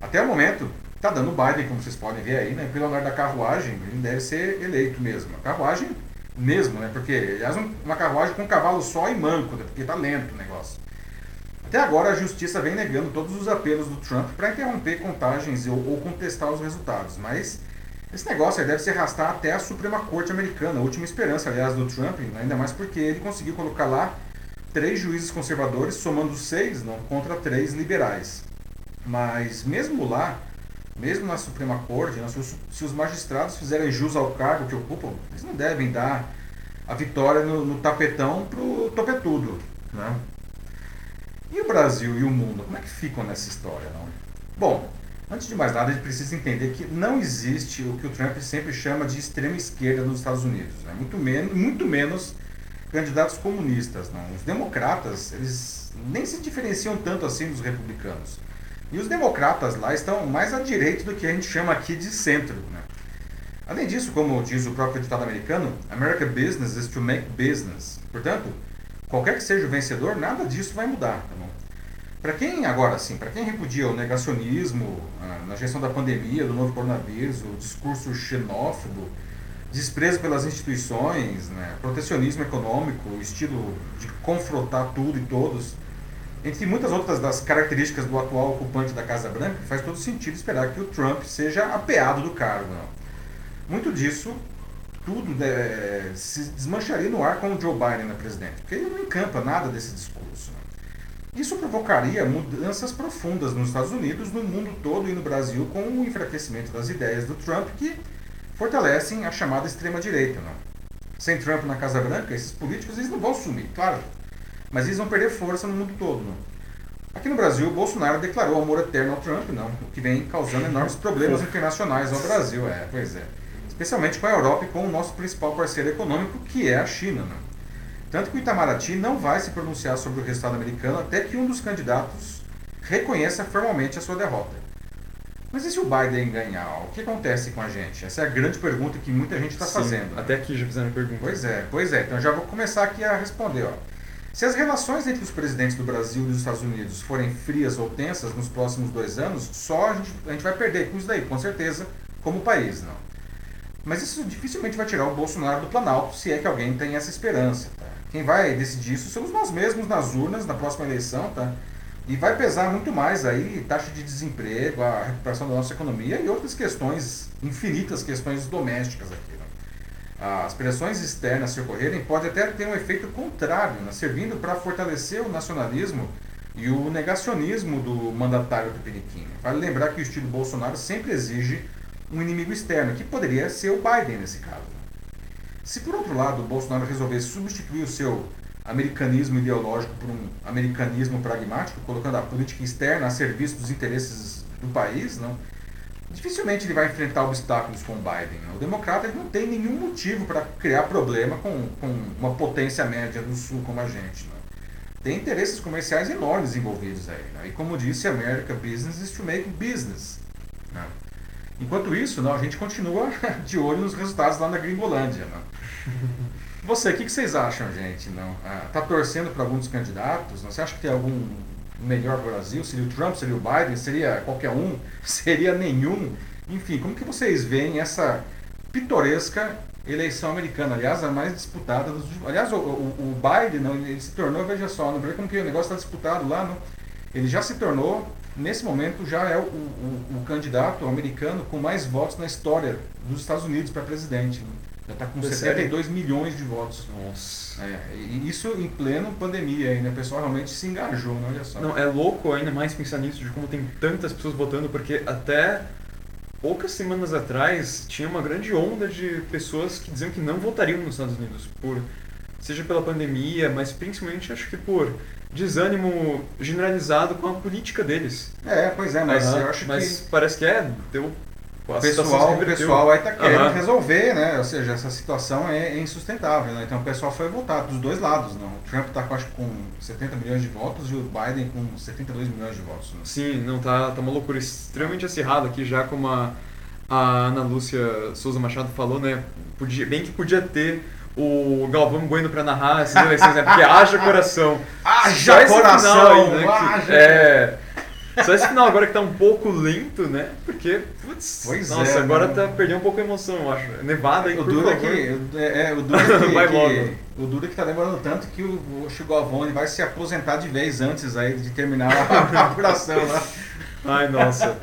Até o momento, Tá dando Biden, como vocês podem ver aí, né? Pelo andar da carruagem, ele deve ser eleito mesmo. A carruagem mesmo, né? Porque, aliás, uma carruagem com cavalo só e manco, né? porque tá lento negócio. Até agora a justiça vem negando todos os apelos do Trump para interromper contagens ou, ou, contestar os resultados, mas esse negócio deve se arrastar até a Suprema Corte Americana, a última esperança, aliás, do Trump, ainda mais porque ele conseguiu colocar lá três juízes conservadores, somando seis não, contra três liberais. Mas mesmo lá, mesmo na Suprema Corte, né, se, os, se, os, magistrados fizerem jus ao cargo que ocupam, eles não devem dar a vitória no, no tapetão pro topetudo. Né? E o Brasil e o mundo, como é que ficam nessa história? Não? Bom, antes de mais nada, a gente precisa entender que não existe o que o Trump sempre chama de extrema esquerda nos Estados Unidos. Né? Muito, menos, muito menos candidatos comunistas. Não? Os democratas, eles nem se diferenciam tanto assim dos republicanos. E os democratas lá estão mais à direita do que a gente chama aqui de centro. Né? Além disso, como diz o próprio ditado americano, American business is to make business. Portanto, qualquer que seja o vencedor, nada disso vai mudar. Tá para quem, agora sim, para quem repudia o negacionismo ah, na gestão da pandemia, do novo coronavírus, o discurso xenófobo, desprezo pelas instituições, né, protecionismo econômico, o estilo de confrontar tudo e todos, entre muitas outras das características do atual ocupante da Casa Branca, faz todo sentido esperar que o Trump seja apeado do cargo. Não. Muito disso, tudo é, se desmancharia no ar com o Joe Biden na presidente, porque ele não encampa nada desse discurso. Isso provocaria mudanças profundas nos Estados Unidos, no mundo todo e no Brasil, com o enfraquecimento das ideias do Trump que fortalecem a chamada extrema-direita. Sem Trump na Casa Branca, esses políticos eles não vão sumir, claro mas eles vão perder força no mundo todo. Não? Aqui no Brasil, Bolsonaro declarou amor eterno ao Trump, não, o que vem causando enormes problemas internacionais ao Brasil, é, pois é. Especialmente com a Europa e com o nosso principal parceiro econômico, que é a China. Não? Tanto que o Itamaraty não vai se pronunciar sobre o resultado americano até que um dos candidatos reconheça formalmente a sua derrota. Mas e se o Biden ganhar? O que acontece com a gente? Essa é a grande pergunta que muita gente está fazendo. Né? Até aqui já fizeram a pergunta. Pois é, pois é. Então já vou começar aqui a responder. Ó. Se as relações entre os presidentes do Brasil e dos Estados Unidos forem frias ou tensas nos próximos dois anos, só a gente, a gente vai perder com isso daí, com certeza, como país, não. Mas isso dificilmente vai tirar o Bolsonaro do Planalto, se é que alguém tem essa esperança. Tá? Quem vai decidir isso somos nós mesmos nas urnas, na próxima eleição, tá? E vai pesar muito mais aí taxa de desemprego, a recuperação da nossa economia e outras questões, infinitas questões domésticas aqui as pressões externas se ocorrerem, pode até ter um efeito contrário, né, servindo para fortalecer o nacionalismo e o negacionismo do mandatário tupiniquim. Vale lembrar que o estilo Bolsonaro sempre exige um inimigo externo, que poderia ser o Biden nesse caso. Se por outro lado o Bolsonaro resolvesse substituir o seu americanismo ideológico por um americanismo pragmático, colocando a política externa a serviço dos interesses do país, não, dificilmente ele vai enfrentar obstáculos com o Biden. O democrata não tem nenhum motivo para criar problema com, com uma potência média do Sul como a gente. Não. Tem interesses comerciais enormes envolvidos aí. Não. E como disse, America Business is to make business. Não. Enquanto isso, não, a gente continua (laughs) de olho nos resultados lá na Gringolândia. Não. (laughs) Você, o que, que, vocês acham, gente? Não? Ah, tá torcendo para alguns candidatos? Não? Você acha que tem algum melhor para o Brasil? Seria o Trump, seria o Biden, seria qualquer um, (laughs) seria nenhum? Enfim, como que vocês veem essa pitoresca eleição americana? Aliás, a mais disputada dos Aliás, o, o, o, Biden, não, ele se tornou, veja só, não veja como que o negócio está disputado lá, não? ele já se tornou, nesse momento, já é o, o, o candidato americano com mais votos na história dos Estados Unidos para presidente. Já está com 72 milhões de votos. Nossa. É, isso em pleno pandemia ainda. O pessoal realmente se engajou, né? olha só. Não, é louco ainda mais pensar nisso, de como tem tantas pessoas votando, porque até poucas semanas atrás tinha uma grande onda de pessoas que diziam que não votariam nos Estados Unidos, por seja pela pandemia, mas principalmente acho que por desânimo generalizado com a política deles. É, pois é, mas uhum, eu acho mas que. Parece que é, deu o pessoal, o pessoal aí está querendo uhum. resolver, né? Ou seja, essa situação é, é, insustentável. Né? Então o pessoal foi votar dos dois lados. Não? O Trump está acho, com 70 milhões de votos e o Biden com 72 milhões de votos. Né? Sim, não tá, tá uma loucura extremamente acirrada aqui, já como a, a Ana Lúcia Souza Machado falou, né? Podia, bem que podia ter o Galvão Bueno para narrar essas eleições, né? Porque haja coração. (laughs) haja coração! Aí, né? haja. É, só esse final agora que tá um pouco lento, né? Porque, putz, pois nossa, é, agora né? tá perdendo um pouco a emoção, eu acho. Nevada aí, o duro é que, é, é, o duro que, (laughs) vai que, o duro que tá demorando tanto que o, o Chico Avone vai se aposentar de vez antes aí de terminar (laughs) a apuração lá. Ai, nossa.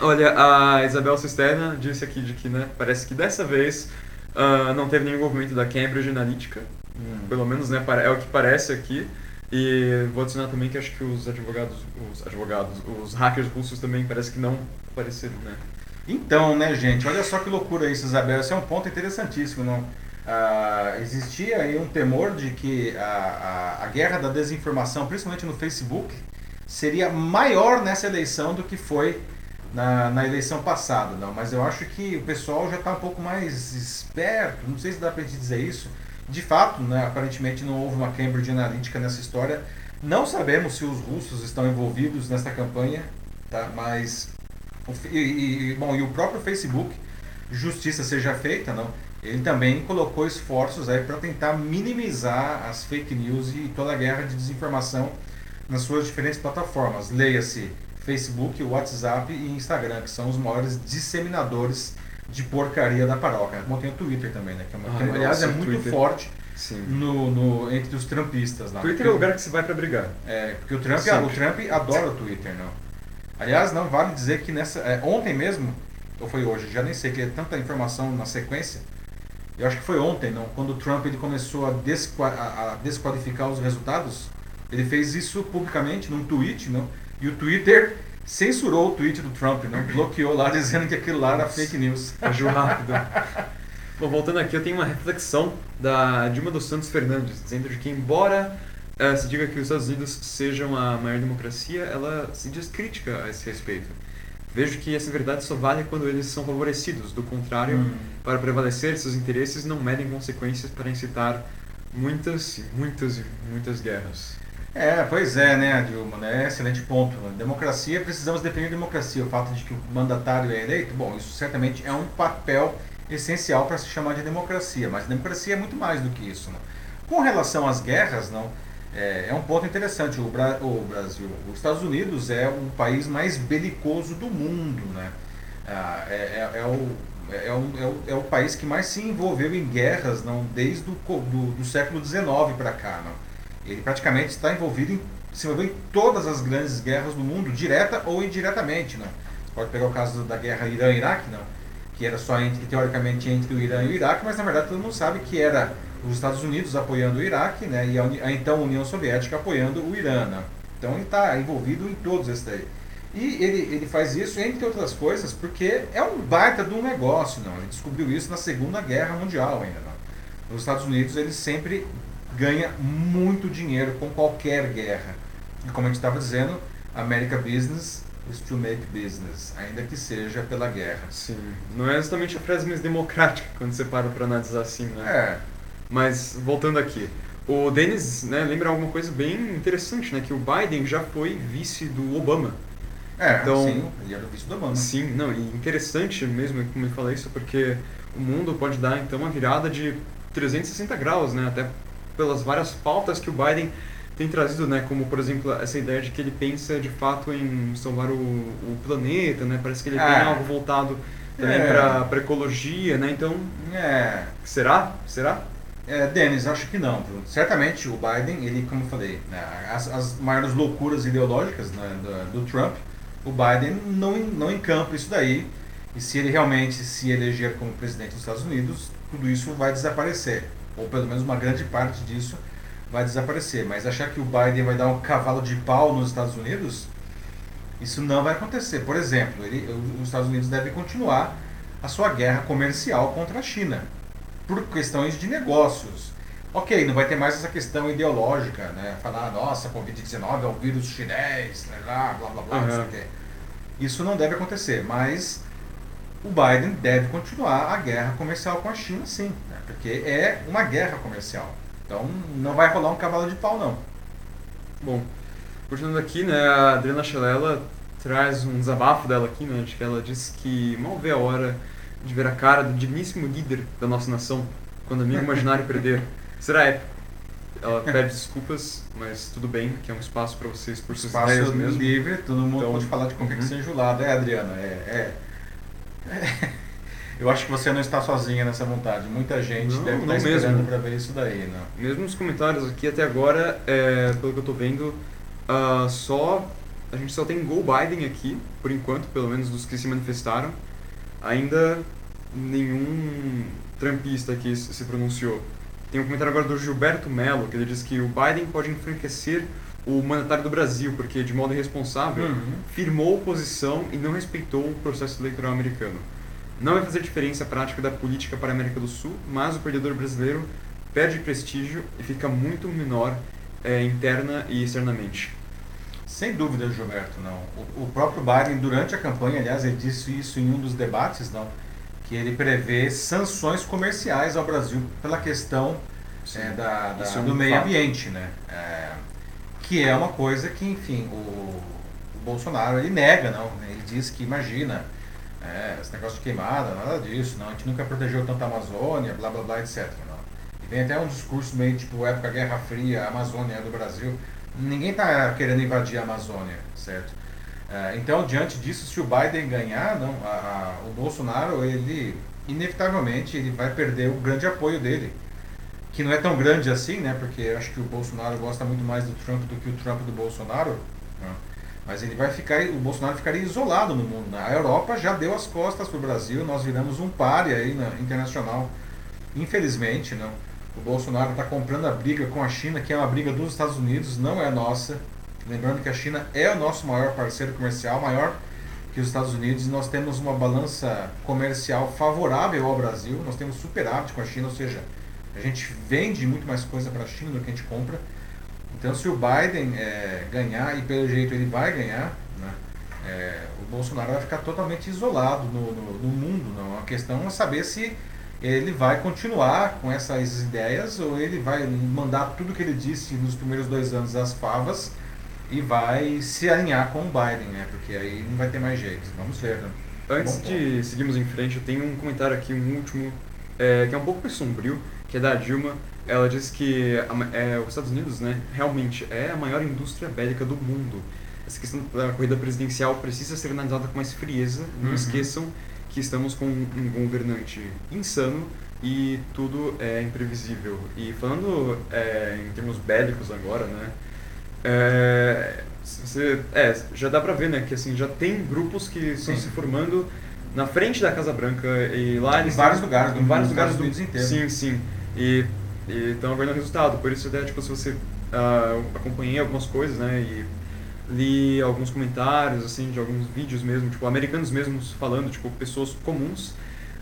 Olha, a Isabel Cisterna disse aqui de que, né, parece que dessa vez uh, não teve nenhum envolvimento da Cambridge Analytica. Hum. Pelo menos, né, é o que parece aqui. E vou adicionar também que acho que os advogados, os advogados, os hackers russos também parece que não apareceram, né? Então, né, gente, olha só que loucura isso, Isabel. Esse é um ponto interessantíssimo, não? Ah, existia aí um temor de que a, a, a guerra da desinformação, principalmente no Facebook, seria maior nessa eleição do que foi na, na eleição passada, não? Mas eu acho que o pessoal já está um pouco mais esperto, não sei se dá para gente dizer isso, de fato, né, aparentemente não houve uma Cambridge Analytica nessa história. Não sabemos se os russos estão envolvidos nessa campanha, tá? mas e, e, bom, e o próprio Facebook, justiça seja feita, não? Ele também colocou esforços aí para tentar minimizar as fake news e toda a guerra de desinformação nas suas diferentes plataformas. Leia-se Facebook, WhatsApp e Instagram, que são os maiores disseminadores de porcaria da paróquia. Bom, tem o Twitter também, né? Que é uma, ah, que, aliás, é muito Twitter. forte no, no, entre os trumpistas lá. Twitter porque, é o lugar que você vai para brigar. É, porque o Trump, o Trump adora o Twitter, não. Aliás, não vale dizer que nessa. É, ontem mesmo, ou foi hoje, já nem sei, que é tanta informação na sequência. Eu acho que foi ontem, não? Quando o Trump ele começou a, a desqualificar os resultados, ele fez isso publicamente num tweet, não? E o Twitter censurou o tweet do Trump, não bloqueou lá (laughs) dizendo que aquilo lá era fake news. Agiu rápido. Bom, voltando aqui, eu tenho uma reflexão da Dilma dos Santos Fernandes, dizendo de que embora uh, se diga que os Estados Unidos sejam a maior democracia, ela se diz crítica a esse respeito. Vejo que essa verdade só vale quando eles são favorecidos. Do contrário, hum. para prevalecer seus interesses, não medem consequências para incitar muitas, muitas, muitas guerras. É, pois é, né, Dilma, né? Excelente ponto. Democracia, precisamos defender a democracia. O fato de que o mandatário é eleito, bom, isso certamente é um papel essencial para se chamar de democracia, mas democracia é muito mais do que isso. Né? Com relação às guerras, não, é, é um ponto interessante. O, Bra o, Brasil, os Estados Unidos é o país mais belicoso do mundo, né? Ah, é, é, é, o, é, o, é, o, é país que mais se envolveu em guerras, não, desde o do, do século XIX para cá, não. Ele praticamente está envolvido em, se envolveu em todas as grandes guerras do mundo, direta ou indiretamente. Você pode pegar o caso da guerra Irã-Iraque, não? que era só entre, teoricamente entre o Irã e o Iraque, mas na verdade todo mundo sabe que era os Estados Unidos apoiando o Iraque né? e a, a então União Soviética apoiando o Irã. Não? Então ele está envolvido em todos esses daí. E ele, ele faz isso, entre outras coisas, porque é um baita de um negócio, não. Ele descobriu isso na Segunda Guerra Mundial ainda, não. Nos Estados Unidos ele sempre ganha muito dinheiro com qualquer guerra. E como a gente estava dizendo, America Business is to make business, ainda que seja pela guerra. Sim, não é exatamente a frase mais democrática quando você para para analisar assim, né? É. Mas voltando aqui, o Denis né, lembra alguma coisa bem interessante, né? Que o Biden já foi vice do Obama. É, então, sim, ele era o vice do Obama. Sim, não, e interessante mesmo como ele fala isso, porque o mundo pode dar então uma virada de 360 graus, né? Até pelas várias pautas que o Biden tem trazido, né? Como, por exemplo, essa ideia de que ele pensa de fato em salvar o, o planeta, né? Parece que ele é. tem algo voltado também é. para ecologia, né? Então, é. será? Será? É, Denis, acho que não. Certamente o Biden, ele, como eu falei, né, as, as maiores loucuras ideológicas né, do, do, Trump, o Biden não, não encampa isso daí. E se ele realmente se eleger como presidente dos Estados Unidos, tudo isso vai desaparecer. Ou pelo menos uma grande parte disso vai desaparecer. Mas achar que o Biden vai dar um cavalo de pau nos Estados Unidos, isso não vai acontecer. Por exemplo, ele, os Estados Unidos devem continuar a sua guerra comercial contra a China por questões de negócios. Ok, não vai ter mais essa questão ideológica, né? Falar, nossa, Covid-19 é o vírus chinês, blá blá blá blá, uhum. não sei o quê. Isso não deve acontecer, mas o Biden deve continuar a guerra comercial com a China, sim? Porque é uma guerra comercial. Então não vai rolar um cavalo de pau, não. Bom, continuando aqui, né, a Adriana Chalela traz um desabafo dela aqui, né, de que ela diz que mal vê a hora de ver a cara do digníssimo líder da nossa nação quando amigo (laughs) imaginário perder. Será épico. Ela pede desculpas, mas tudo bem, que é um espaço para vocês por suas espaço ideias mesmo. livre, todo mundo então, pode falar de qualquer uhum. que seja o lado, é Adriana, é, é, é. (laughs) Eu acho que você não está sozinha nessa vontade. Muita gente não, deve estar esperando para ver isso daí, não. Mesmo nos comentários aqui até agora, é, pelo que eu estou vendo, uh, só a gente só tem Go Biden aqui, por enquanto, pelo menos dos que se manifestaram ainda nenhum trampista aqui se pronunciou. Tem um comentário agora do Gilberto Mello, que ele diz que o Biden pode enfraquecer o mandatário do Brasil, porque de modo irresponsável uhum. firmou posição e não respeitou o processo eleitoral americano. Não vai fazer diferença a prática da política para a América do Sul, mas o perdedor brasileiro perde prestígio e fica muito menor é, interna e externamente. Sem dúvida, Gilberto, não. O, o, próprio Biden, durante a campanha, aliás, ele disse isso em um dos debates, não, que ele prevê sanções comerciais ao Brasil pela questão é, da, da é um do meio fato. ambiente, né? É, que é uma coisa que, enfim, o, o, Bolsonaro ele nega, não. Ele diz que imagina é, esse negócio de queimada, nada disso, não. A gente nunca protegeu tanto a Amazônia, blá blá blá, etc. Não. E vem até um discurso meio tipo época Guerra Fria, a Amazônia do Brasil ninguém está querendo invadir a Amazônia, certo? É, então, diante disso, se o Biden ganhar, não, a, a, o Bolsonaro, ele inevitavelmente ele vai perder o grande apoio dele, que não é tão grande assim, né? Porque eu acho que o Bolsonaro gosta muito mais do Trump do que o Trump do Bolsonaro. Né? Mas ele vai ficar, o Bolsonaro ficaria isolado no mundo. Né? A Europa já deu as costas para o Brasil, nós viramos um páreo aí na internacional, infelizmente, não. O Bolsonaro está comprando a briga com a China, que é uma briga dos Estados Unidos, não é nossa. Lembrando que a China é o nosso maior parceiro comercial, maior que os Estados Unidos, nós temos uma balança comercial favorável ao Brasil. Nós temos superávit com a China, ou seja, a gente vende muito mais coisa para a China do que a gente compra. Então, se o Biden é, ganhar, e pelo jeito ele vai ganhar, né, é, o Bolsonaro vai ficar totalmente isolado no, no, no mundo. Não. A questão é saber se ele vai continuar com essas ideias ou ele vai mandar tudo que ele disse nos primeiros dois anos às favas e vai se alinhar com o Biden, né? Porque aí não vai ter mais jeito. Vamos ver, né? Antes Bom, de seguirmos em frente, eu tenho um comentário aqui, um último, é, que é um pouco mais sombrio, que é da Dilma. Ela diz que é, os Estados Unidos, né, realmente é a maior indústria bélica do mundo. Essa questão da corrida presidencial precisa ser analisada com mais frieza. Não uhum. esqueçam que estamos com um governante insano e tudo é imprevisível. E falando é, em termos bélicos agora, né? É, você, é, já dá pra ver, né, que assim, já tem grupos que estão se formando na frente da Casa Branca e lá eles em vários lugares, em vários lugares do mundo inteiro. Sim, sim. E estão aguardando resultado. Por isso até tipo se você uh, acompanhei algumas coisas, né, e li alguns comentários, assim, de alguns vídeos mesmo, tipo, americanos mesmos falando, tipo, pessoas comuns.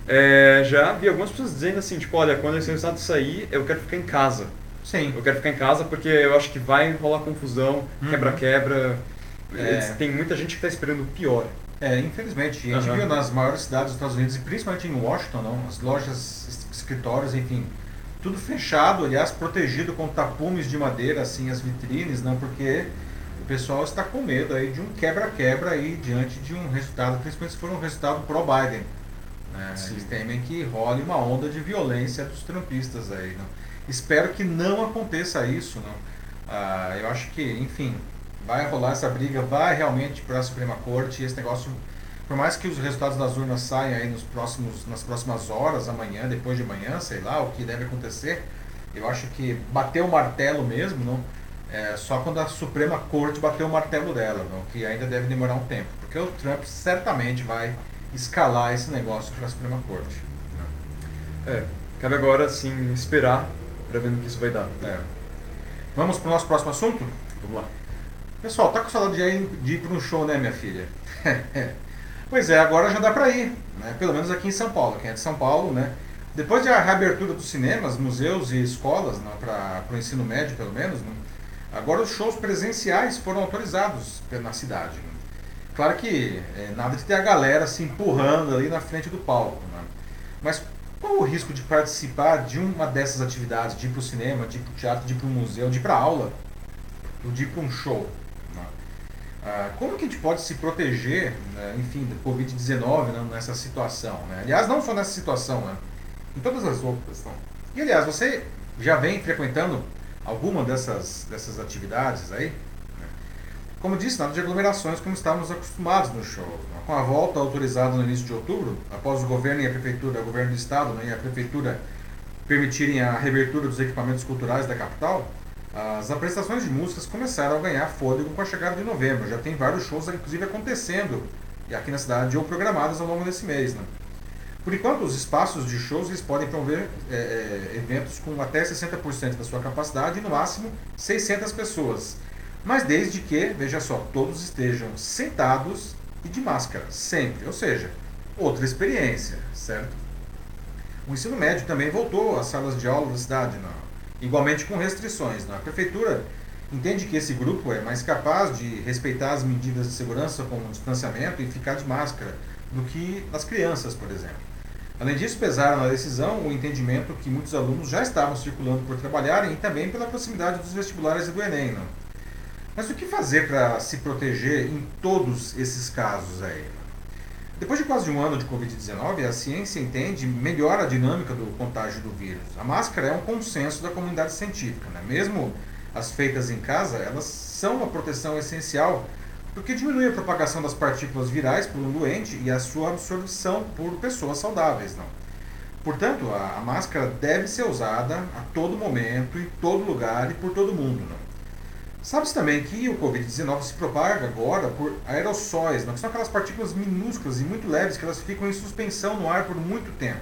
É, já vi algumas pessoas dizendo assim, tipo, olha, quando esse resultado sair, eu quero ficar em casa. Sim. Eu quero ficar em casa porque eu acho que vai rolar confusão, Uhum. quebra-quebra. É. Tem muita gente que está esperando o pior. É, infelizmente. A gente Aham. viu nas maiores cidades dos Estados Unidos, e principalmente em Washington, não, as lojas, es- escritórios, enfim, tudo fechado, aliás, protegido com tapumes de madeira, assim, as vitrines, não, porque o pessoal está com medo aí de um quebra-quebra aí diante de um resultado, principalmente se for um resultado pró-Biden. né? Eles temem que role uma onda de violência dos trumpistas aí, não. Espero que não aconteça isso, não. Ah, eu acho que, enfim, vai rolar essa briga, vai realmente para a Suprema Corte e esse negócio, por mais que os resultados das urnas saiam aí nos próximos, nas próximas horas, amanhã, depois de amanhã, sei lá, o que deve acontecer, eu acho que bater o martelo mesmo, não, é só quando a Suprema Corte bater o martelo dela, não, que ainda deve demorar um tempo, porque o Trump certamente vai escalar esse negócio para a Suprema Corte. É, cabe agora, assim, esperar para ver no que isso vai dar. É. Vamos para o nosso próximo assunto? Vamos lá. Pessoal, tá com saudade de ir para um show, né, minha filha? (laughs) pois é, agora já dá para ir, né? pelo menos aqui em São Paulo. Quem é de São Paulo, né? Depois da reabertura dos cinemas, museus e escolas, né, para o ensino médio pelo menos, né? agora os shows presenciais foram autorizados na cidade. né? Claro que é, nada de ter a galera se empurrando ali na frente do palco, né? mas qual o risco de participar de uma dessas atividades, de ir para o cinema, de ir para o teatro, de ir para o museu, de ir para aula, ou de ir para um show? Ah, como que a gente pode se proteger, né, enfim, do Covid-19 né, nessa situação? Né? Aliás, não só nessa situação, né? em todas as outras. Não? E aliás, você já vem frequentando alguma dessas, dessas atividades aí? Como disse, nada de aglomerações como estávamos acostumados no show. né? Com a volta autorizada no início de outubro, após o governo e a prefeitura, o governo do estado né, e a prefeitura permitirem a reabertura dos equipamentos culturais da capital, as apresentações de músicas começaram a ganhar fôlego com a chegada de novembro. Já tem vários shows, inclusive, acontecendo aqui na cidade ou programados ao longo desse mês. Né? Por enquanto, os espaços de shows eles podem promover é, é, eventos com até 60% da sua capacidade e no máximo 600 pessoas. Mas desde que, veja só, todos estejam sentados e de máscara, sempre. Ou seja, outra experiência, certo? O ensino médio também voltou às salas de aula da cidade, não? Igualmente com restrições. Não? A prefeitura entende que esse grupo é mais capaz de respeitar as medidas de segurança como distanciamento e ficar de máscara do que as crianças, por exemplo. Além disso, pesaram na decisão o entendimento que muitos alunos já estavam circulando por trabalharem e também pela proximidade dos vestibulares e do Enem. Não? Mas o que fazer para se proteger em todos esses casos aí? Depois de quase um ano de Covid-19, a ciência entende melhor a dinâmica do contágio do vírus. A máscara é um consenso da comunidade científica. Né? Mesmo as feitas em casa, elas são uma proteção essencial porque diminui a propagação das partículas virais por um doente e a sua absorção por pessoas saudáveis. Não? Portanto, a, a máscara deve ser usada a todo momento, em todo lugar e por todo mundo. Não? Sabe-se também que o Covid-19 se propaga agora por aerossóis, não? que são aquelas partículas minúsculas e muito leves que elas ficam em suspensão no ar por muito tempo.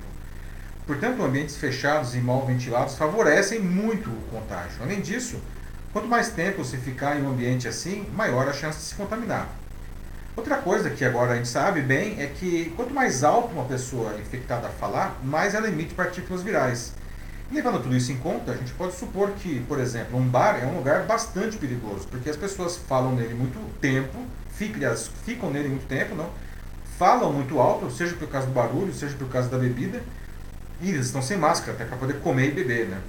Portanto, ambientes fechados e mal ventilados favorecem muito o contágio. Além disso, quanto mais tempo se ficar em um ambiente assim, maior a chance de se contaminar. Outra coisa que agora a gente sabe bem é que quanto mais alto uma pessoa infectada falar, mais ela emite partículas virais. Levando tudo isso em conta, a gente pode supor que, por exemplo, um bar é um lugar bastante perigoso, porque as pessoas falam nele muito tempo, ficam, nele muito tempo, não? falam muito alto, seja por causa do barulho, seja por causa da bebida, e eles estão sem máscara, até para poder comer e beber. Né?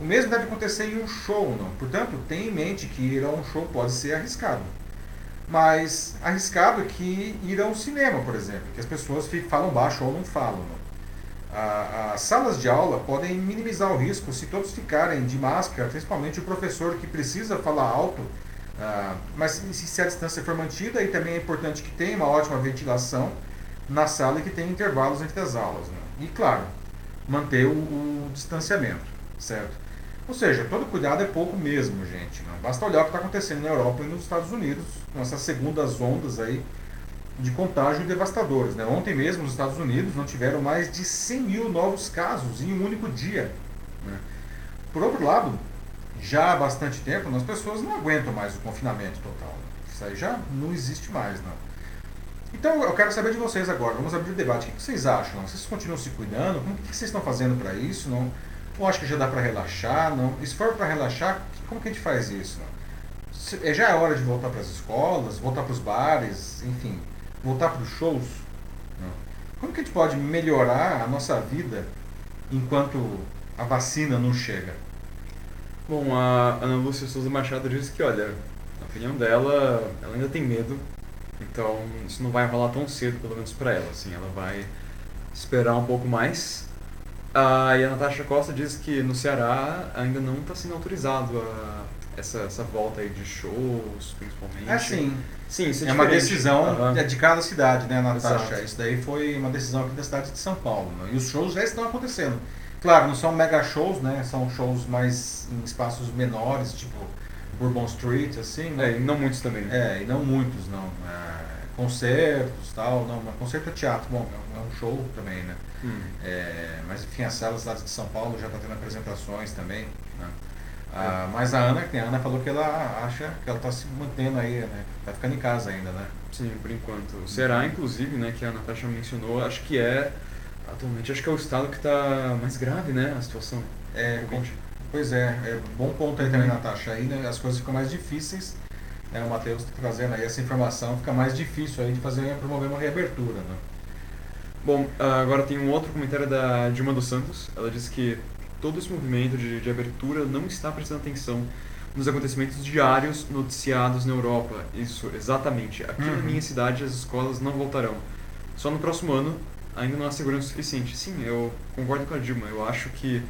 O mesmo deve acontecer em um show, não? portanto, tenha em mente que ir a um show pode ser arriscado. Mas arriscado que ir a um cinema, por exemplo, que as pessoas falam baixo ou não falam. Não? As salas de aula podem minimizar o risco se todos ficarem de máscara, principalmente o professor que precisa falar alto, uh, mas se a distância for mantida, e também é importante que tenha uma ótima ventilação na sala e que tenha intervalos entre as aulas. Né? E, claro, manter o, o, distanciamento, certo? Ou seja, todo cuidado é pouco mesmo, gente. Não? Basta olhar o que está acontecendo na Europa e nos Estados Unidos, com essas segundas ondas aí de contágio devastadoras. Né? Ontem mesmo, nos Estados Unidos, não tiveram mais de 100 mil novos casos em um único dia. Né? Por outro lado, já há bastante tempo, as pessoas não aguentam mais o confinamento total, Isso aí já não existe mais, não. Então eu quero saber de vocês agora, vamos abrir o debate. O que vocês acham? Vocês continuam se cuidando? Como que vocês estão fazendo para isso? Não? Ou acho que já dá para relaxar? Não? E se for para relaxar, como que a gente faz isso? Não? É, já é hora de voltar para as escolas, voltar para os bares, enfim, voltar para os shows? Como que a gente pode melhorar a nossa vida enquanto a vacina não chega? Bom, a Ana Lúcia Souza Machado disse que, olha, na opinião dela, ela ainda tem medo, então isso não vai rolar tão cedo, pelo menos para ela, assim, ela vai esperar um pouco mais. Ah, e a Natasha Costa diz que no Ceará ainda não está sendo autorizado a, essa, essa volta aí de shows, principalmente. É sim. Sim, isso é, É uma decisão Aham. de cada cidade, né, Natasha? Exato. Isso daí foi uma decisão aqui da cidade de São Paulo. né? E os shows já estão acontecendo. Claro, não são mega shows, né? São shows mais em espaços menores, tipo Bourbon Street, assim, né? É, e não muitos também. É, e não muitos, não. É, concertos tal, não, mas concerto é teatro, bom, é um show também, né? Hum. É, mas enfim, a sala da cidade de São Paulo já está tendo apresentações também. Né? Ah, mas a Ana, que a Ana falou que ela acha que ela está se mantendo aí, né? Tá ficando em casa ainda, né? Sim, por enquanto. O Ceará, inclusive, né, que a Natasha mencionou, acho que é, atualmente, acho que é o estado que está mais grave, né, a situação. É, Covid. pois é, é bom ponto aí também, Natasha. Aí né, as coisas ficam mais difíceis. Né? O Matheus está trazendo aí essa informação, fica mais difícil aí de fazer promover uma reabertura, né? Bom, ah, agora tem um outro comentário da Dilma dos Santos. Ela disse que todo esse movimento de, de abertura não está prestando atenção nos acontecimentos diários noticiados na Europa. Isso, exatamente. Aqui na Uhum. minha cidade as escolas não voltarão. Só no próximo ano ainda não há segurança suficiente. Sim, eu concordo com a Dilma. Eu acho que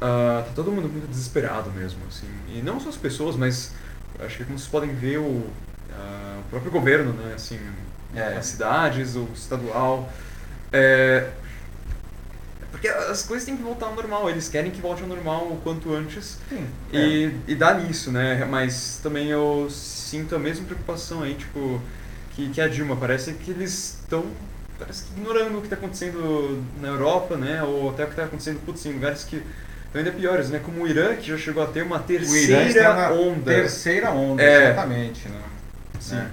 ah, tá todo mundo muito desesperado mesmo, assim. E não só as pessoas, mas acho que como vocês podem ver o, ah, o próprio governo, né, assim, É. as cidades, o estadual. É, porque as coisas têm que voltar ao normal, eles querem que volte ao normal o quanto antes Sim. e, e dá nisso, né? Mas também eu sinto a mesma preocupação aí, tipo, que, que a Dilma. Parece que eles estão parece que ignorando o que está acontecendo na Europa, né? Ou até o que está acontecendo putz, em lugares que estão ainda piores, né? Como o Irã, que já chegou a ter uma terceira onda. terceira onda, É. exatamente, né? Sim. Né?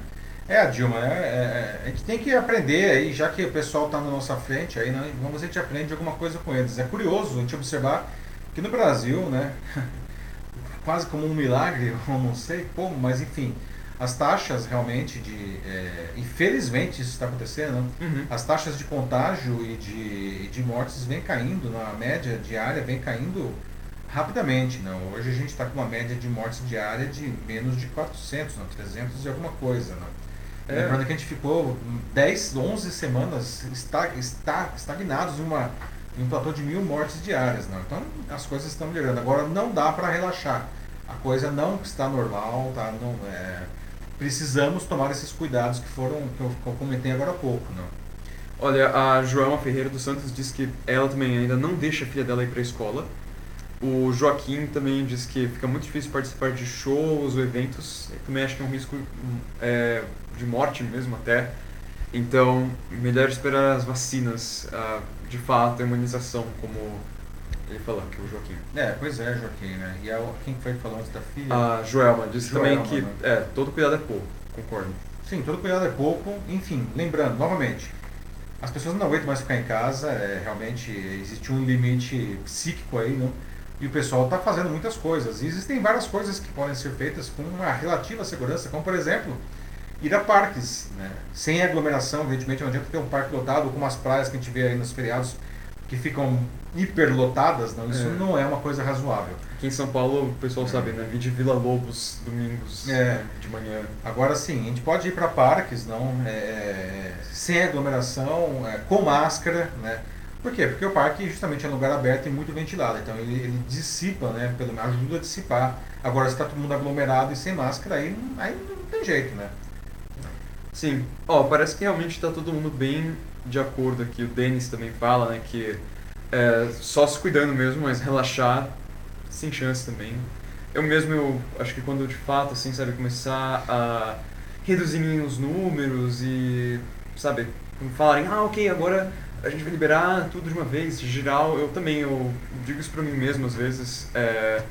É, Dilma, é, é, a gente tem que aprender aí, já que o pessoal está na nossa frente, aí, né, vamos a gente aprende alguma coisa com eles. É curioso a gente observar que no Brasil, né, (laughs) quase como um milagre, (laughs) eu não sei como, mas enfim, as taxas realmente de. É, infelizmente isso está acontecendo, né? Uhum. as taxas de contágio e de, de mortes vêm caindo, na média diária vem caindo rapidamente. Não? Hoje a gente está com uma média de mortes diária de menos de 400, não? 300 e alguma coisa. Não? É. Lembrando que a gente ficou 10, 11 semanas esta, esta, estagnados em, uma, em um platô de mil mortes diárias. Não? Então as coisas estão melhorando. Agora não dá para relaxar. A coisa não está normal, tá? Não, é, precisamos tomar esses cuidados que foram que eu, que eu comentei agora há pouco. Não? Olha, a Joelma Ferreira dos Santos disse que ela também ainda não deixa a filha dela ir para a escola. O Joaquim também disse que fica muito difícil participar de shows ou eventos. Ele também acha que é um risco hum, é, de morte mesmo até. Então, melhor esperar as vacinas, ah, de fato, a imunização, como ele falou aqui, o Joaquim. É, pois é, Joaquim, né? E a, quem foi que falou antes da filha? A Joelma disse Joelma, também que né? é, todo cuidado é pouco, concordo. Sim, todo cuidado é pouco. Enfim, lembrando, novamente, as pessoas não aguentam mais ficar em casa, é, realmente existe um limite psíquico aí, não? E o pessoal está fazendo muitas coisas. E existem várias coisas que podem ser feitas com uma relativa segurança, como por exemplo, ir a parques, né? Sem aglomeração, evidentemente, não adianta ter um parque lotado, como as praias que a gente vê aí nos feriados que ficam hiperlotadas, não? Isso É. não é uma coisa razoável. Aqui em São Paulo, o pessoal sabe, né? Vi de Vila Lobos, domingos, É. né, de manhã. Agora sim, a gente pode ir para parques, não, é, sem aglomeração, é, com máscara, né? Por quê? Porque o parque justamente é um lugar aberto e muito ventilado, então ele, ele dissipa, né? Pelo menos ajuda a dissipar. Agora se está todo mundo aglomerado e sem máscara, aí, aí não tem jeito, né? Sim. Ó, parece que realmente tá todo mundo bem de acordo aqui. O Denis também fala, né, que é só se cuidando mesmo, mas relaxar sem chance também. Eu mesmo, eu acho que quando de fato, assim, sabe, começar a reduzir os números e, sabe, falarem, ah, ok, agora a gente vai liberar tudo de uma vez, geral, eu também, eu digo isso pra mim mesmo às vezes, é,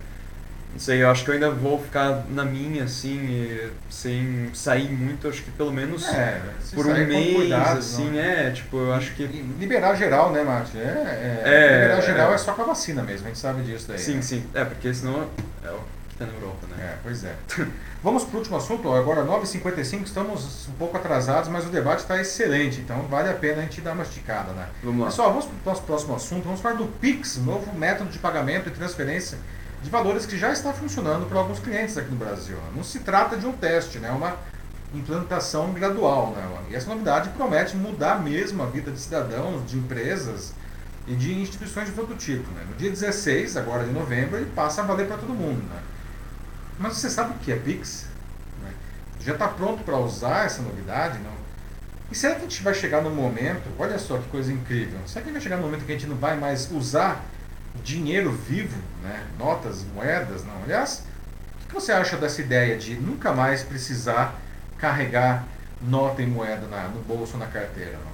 Não sei, eu acho que eu ainda vou ficar na minha, assim, sem sair muito, acho que pelo menos É, por um mês, assim, é, tipo, eu acho que. Liberar geral, né, Márcio? É, é, É, liberar geral é. é. só com a vacina mesmo, a gente sabe disso daí. Sim, né? sim. É, porque senão é o que tá na Europa, né? É, pois é. (laughs) Vamos para o último assunto, agora 9h55, estamos um pouco atrasados, mas o debate está excelente, então vale a pena a gente dar uma esticada, né? Vamos lá. Pessoal, vamos para o nosso próximo assunto, vamos falar do Pix, novo método de pagamento e transferência de valores que já está funcionando para alguns clientes aqui no Brasil. né? Não se trata de um teste, né? é uma implantação gradual. Né? E essa novidade promete mudar mesmo a vida de cidadãos, de empresas e de instituições de todo tipo. Né? No dia 16, agora de novembro, ele passa a valer para todo mundo. Né? Mas você sabe o que é Pix? Né? Já está pronto para usar essa novidade? Não? E será que a gente vai chegar no momento, olha só que coisa incrível, será que vai chegar no momento que a gente não vai mais usar dinheiro vivo, né? notas, moedas? Não. Aliás, o que você acha dessa ideia de nunca mais precisar carregar nota e moeda na- no bolso ou na carteira? Não?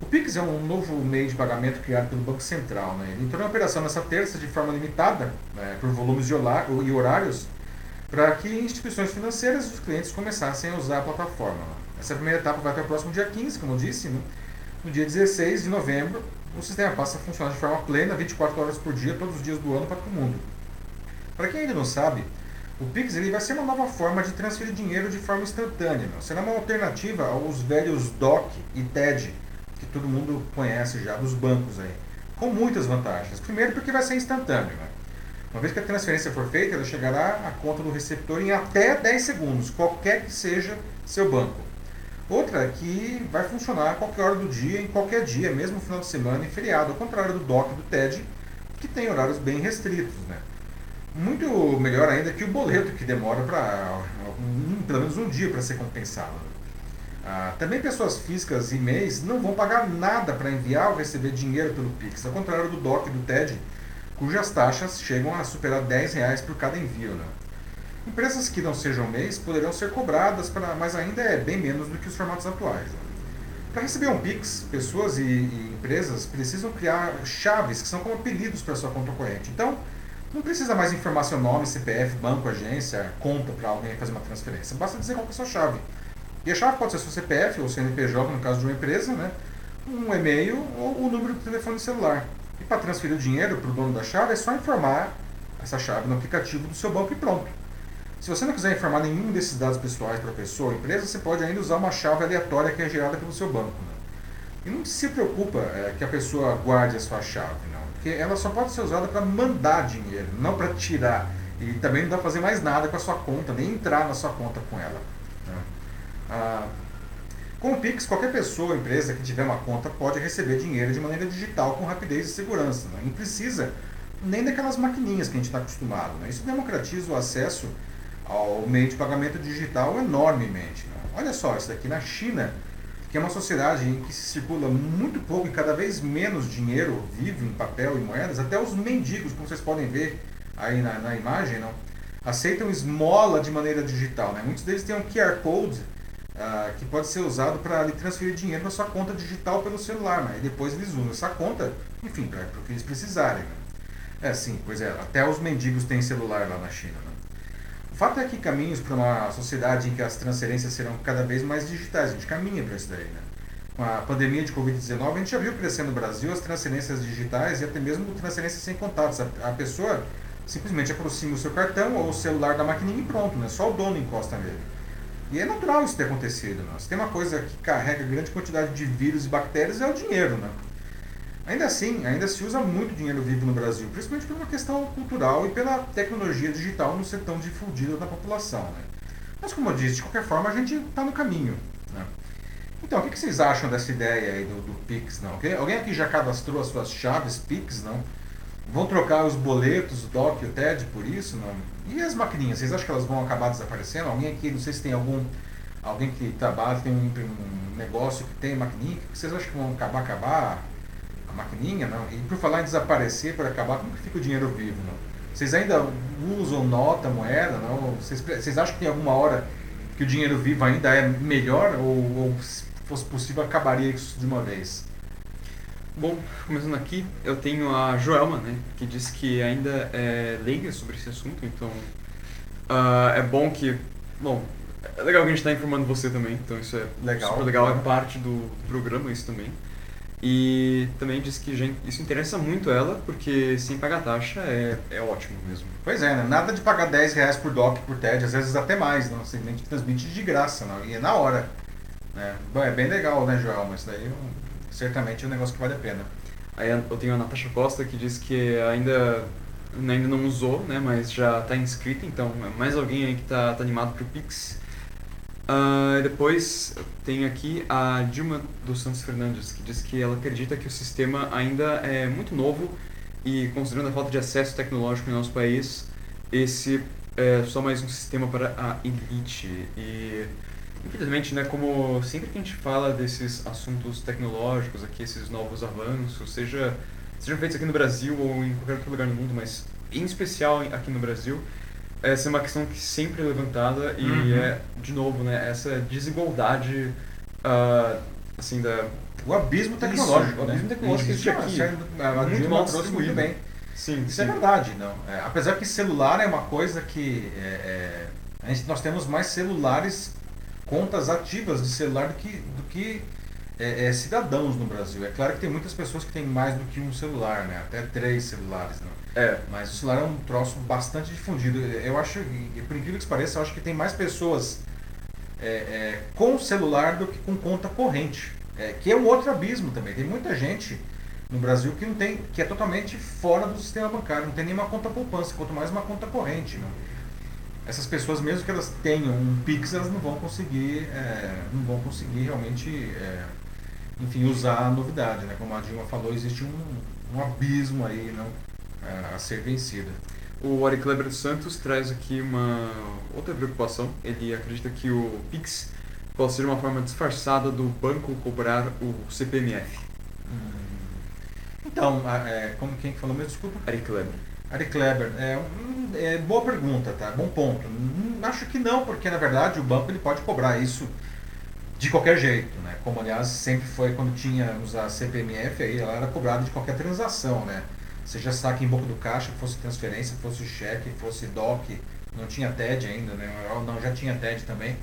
O Pix é um novo meio de pagamento criado pelo Banco Central. Né? Ele entrou em operação nessa terça de forma limitada, né, por volumes e horários, para que instituições financeiras e os clientes começassem a usar a plataforma. né? Essa primeira etapa vai até o próximo dia 15, como eu disse. né? No dia 16 de novembro, o sistema passa a funcionar de forma plena, 24 horas por dia, todos os dias do ano para todo mundo. Para quem ainda não sabe, o Pix ele vai ser uma nova forma de transferir dinheiro de forma instantânea. Meu. Será uma alternativa aos velhos DOC e TED, que todo mundo conhece já dos bancos aí, com muitas vantagens. Primeiro porque vai ser instantâneo. Né? Uma vez que a transferência for feita, ela chegará à conta do receptor em até 10 segundos, qualquer que seja seu banco. Outra que vai funcionar a qualquer hora do dia, em qualquer dia, mesmo final de semana e feriado, ao contrário do DOC do TED, que tem horários bem restritos. Né? Muito melhor ainda que o boleto, que demora para um, pelo menos um dia para ser compensado. Ah, também pessoas físicas e MEIs não vão pagar nada para enviar ou receber dinheiro pelo Pix, ao contrário do DOC do TED, cujas taxas chegam a superar 10 reais por cada envio. Né? Empresas que não sejam MEIs poderão ser cobradas, pra, mas ainda é bem menos do que os formatos atuais. Para receber um Pix, pessoas e, e empresas precisam criar chaves que são como apelidos para sua conta corrente. Então, não precisa mais informar seu nome, CPF, banco, agência, conta para alguém fazer uma transferência. Basta dizer qual é a sua chave. E a chave pode ser seu CPF ou CNPJ, no caso de uma empresa, né? um e-mail ou o número do telefone celular. E para transferir o dinheiro para o dono da chave é só informar essa chave no aplicativo do seu banco e pronto. Se você não quiser informar nenhum desses dados pessoais para a pessoa ou empresa, você pode ainda usar uma chave aleatória que é gerada pelo seu banco. né? E não se preocupa é, que a pessoa guarde a sua chave, não. Porque ela só pode ser usada para mandar dinheiro, não para tirar. E também não dá para fazer mais nada com a sua conta, nem entrar na sua conta com ela. né? Ah, com o Pix, qualquer pessoa ou empresa que tiver uma conta pode receber dinheiro de maneira digital com rapidez e segurança. Né? Não precisa nem daquelas maquininhas que a gente está acostumado. Né? Isso democratiza o acesso ao meio de pagamento digital enormemente. Né? Olha só, isso daqui na China, que é uma sociedade em que se circula muito pouco e cada vez menos dinheiro vivo em papel e moedas, até os mendigos, como vocês podem ver aí na, na imagem, não, aceitam esmola de maneira digital. Né? Muitos deles têm um QR Code ah, que pode ser usado para transferir dinheiro na sua conta digital pelo celular, mas aí depois eles usam essa conta, enfim, para o que eles precisarem. Né? É sim, pois é, até os mendigos têm celular lá na China. Né? O fato é que caminhos para uma sociedade em que as transferências serão cada vez mais digitais, a gente caminha para isso daí. Né? Com a pandemia de Covid-19, a gente já viu crescendo no Brasil as transferências digitais e até mesmo transferências sem contatos. A, a pessoa simplesmente aproxima o seu cartão ou o celular da maquininha e pronto, né? só o dono encosta nele. E é natural isso ter acontecido. Né? Se tem uma coisa que carrega grande quantidade de vírus e bactérias é o dinheiro. Né? Ainda assim, ainda se usa muito dinheiro vivo no Brasil, principalmente por uma questão cultural e pela tecnologia digital não ser tão difundida na população. Né? Mas como eu disse, de qualquer forma a gente está no caminho. Né? Então, o que vocês acham dessa ideia aí do, do Pix? Não? Alguém- aqui já cadastrou as suas chaves Pix? Não? Vão trocar os boletos, o DOC e o TED por isso? Não? E as maquininhas, vocês acham que elas vão acabar desaparecendo? Alguém aqui, não sei se tem algum alguém que trabalha, tem um, um negócio que tem maquininha, que vocês acham que vão acabar, acabar maquininha? Não? E por falar em desaparecer, por acabar, como que fica o dinheiro vivo? Não? Vocês ainda usam nota, moeda? Não? Vocês, vocês acham que tem alguma hora que o dinheiro vivo ainda é melhor ou, ou se fosse possível acabaria isso de uma vez? Bom, começando aqui, eu tenho a Joelma, né, que diz que ainda é leiga sobre esse assunto, então uh, é bom que, bom, é legal que a gente está informando você também, então isso é legal, super legal, é parte do programa isso também. E também diz que gente, isso interessa muito ela, porque sem pagar taxa é, é ótimo mesmo. Pois é, né? nada de pagar 10 reais por doc, por TED, às vezes até mais, não? Você nem transmite de graça, não? e é na hora. Né? Bom, é bem legal, né, Joel? Mas daí certamente é um negócio que vale a pena. Aí eu tenho a Natasha Costa que diz que ainda, ainda não usou, né, mas já está inscrita, então é mais alguém aí que está tá animado para o Pix. Uh, depois tem aqui a Dilma dos Santos Fernandes, que diz que ela acredita que o sistema ainda é muito novo e, considerando a falta de acesso tecnológico em nosso país, esse é só mais um sistema para a elite. E, infelizmente, né, como sempre que a gente fala desses assuntos tecnológicos aqui, esses novos avanços, seja sejam feitos aqui no Brasil ou em qualquer outro lugar do mundo, mas em especial aqui no Brasil, essa é uma questão que sempre é levantada e uhum. é, de novo, né, essa desigualdade, uh, assim, da... O abismo tecnológico, Isso, o abismo tecnológico existe aqui. A muito mal trouxe muito bem. Sim, Isso é sim. é verdade, não. É, apesar que celular é uma coisa que é, é, gente, nós temos mais celulares, contas ativas de celular do que, do que é, é, cidadãos no Brasil. É claro que tem muitas pessoas que têm mais do que um celular, né? Até três celulares, não. É. Mas o celular é um troço bastante difundido. Eu acho, por incrível que pareça, eu acho que tem mais pessoas é, é, com celular do que com conta corrente. É, que é um outro abismo também. Tem muita gente no Brasil que não tem, que é totalmente fora do sistema bancário, não tem nenhuma conta poupança, quanto mais uma conta corrente. Né? Essas pessoas, mesmo que elas tenham um Pix, elas não vão conseguir, é, não vão conseguir realmente, é, enfim, usar a novidade. Né? Como a Dilma falou, existe um, um abismo aí, não? A ser vencida. O Ari Kleber dos Santos traz aqui uma outra preocupação. Ele acredita que o Pix pode ser uma forma disfarçada do banco cobrar o CPMF. Então, é, como quem falou mesmo? Desculpa. Ari Kleber. Ari Kleber, é, é, boa pergunta, tá? Bom ponto. Hum, acho que não, porque na verdade o banco ele pode cobrar isso de qualquer jeito, né? Como aliás sempre foi quando tínhamos a CPMF aí, ela era cobrada de qualquer transação, né? Seja saque em boca do caixa, fosse transferência, fosse cheque, fosse DOC, não tinha TED ainda, né? Não, já tinha TED também.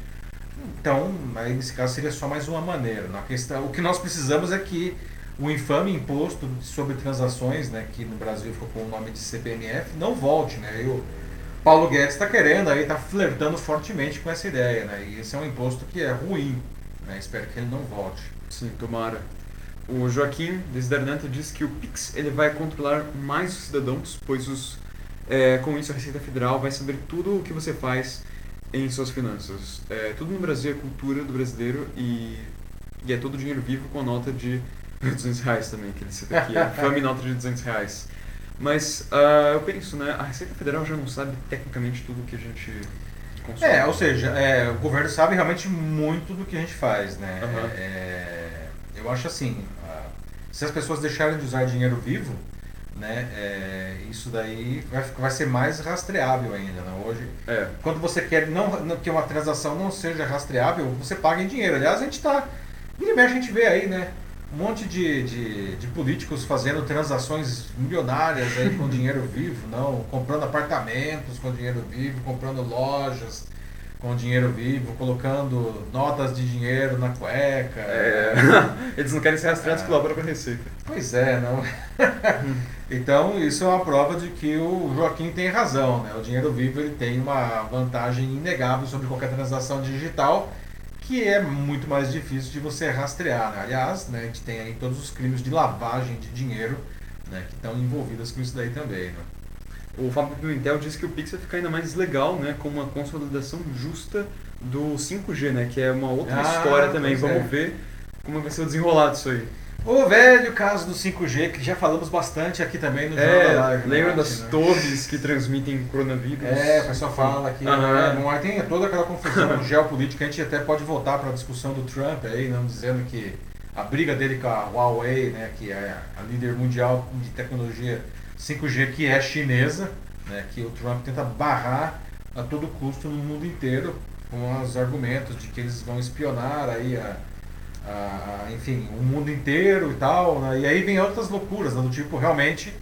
Então, aí nesse caso seria só mais uma maneira. Na questão, o que nós precisamos é que o infame imposto sobre transações, né, que no Brasil ficou com o nome de CPMF, não volte, né? E o Paulo Guedes está querendo aí, está flertando fortemente com essa ideia, né? E esse é um imposto que é ruim, né? Espero que ele não volte. Sim, tomara. O Joaquim Desdernante diz que o Pix ele vai controlar mais os cidadãos, pois os, é, com isso a Receita Federal vai saber tudo o que você faz em suas finanças. É, tudo no Brasil é cultura do brasileiro e, e é todo dinheiro vivo com a nota de 200 reais também, que ele cita aqui, a infame nota de 200 reais. Mas uh, eu penso, né, a Receita Federal já não sabe tecnicamente tudo o que a gente consome. É, ou seja, é, o governo sabe realmente muito do que a gente faz, né? Uhum. É, eu acho assim, se as pessoas deixarem de usar dinheiro vivo, né, é, isso daí vai, vai ser mais rastreável ainda. Né? Hoje, é. quando você quer não, que uma transação não seja rastreável, você paga em dinheiro. Aliás, a gente está. a gente vê aí, né? Um monte de, de, de, políticos fazendo transações milionárias aí com dinheiro vivo, não, comprando apartamentos com dinheiro vivo, comprando lojas, com dinheiro vivo, colocando notas de dinheiro na cueca. É. (laughs) Eles não querem ser rastreados é. pela própria Receita. Pois é, não. (laughs) então isso é uma prova de que o Joaquim tem razão. Né? O dinheiro vivo ele tem uma vantagem inegável sobre qualquer transação digital que é muito mais difícil de você rastrear. Né? Aliás, né, a gente tem aí todos os crimes de lavagem de dinheiro né, que estão envolvidos com isso daí também. Né? O Fábio Pimentel disse que o Pix vai ficar ainda mais legal, né, com uma consolidação justa do 5G, né, que é uma outra ah, história também. Vamos é. ver como vai ser o desenrolado isso aí. O velho caso do 5G, que já falamos bastante aqui também no é, da Live. Lembra né? das né? torres que transmitem coronavírus? É, o pessoal fala aqui. Uhum. Né, não, tem toda aquela confusão (laughs) geopolítica. A gente até pode voltar para a discussão do Trump aí, não dizendo que a briga dele com a Huawei, né, que é a líder mundial de tecnologia 5G que é chinesa, né, que o Trump tenta barrar a todo custo no mundo inteiro com os argumentos de que eles vão espionar aí a, a, a, enfim, o mundo inteiro e tal. Né? E aí vem outras loucuras, né? do tipo, realmente,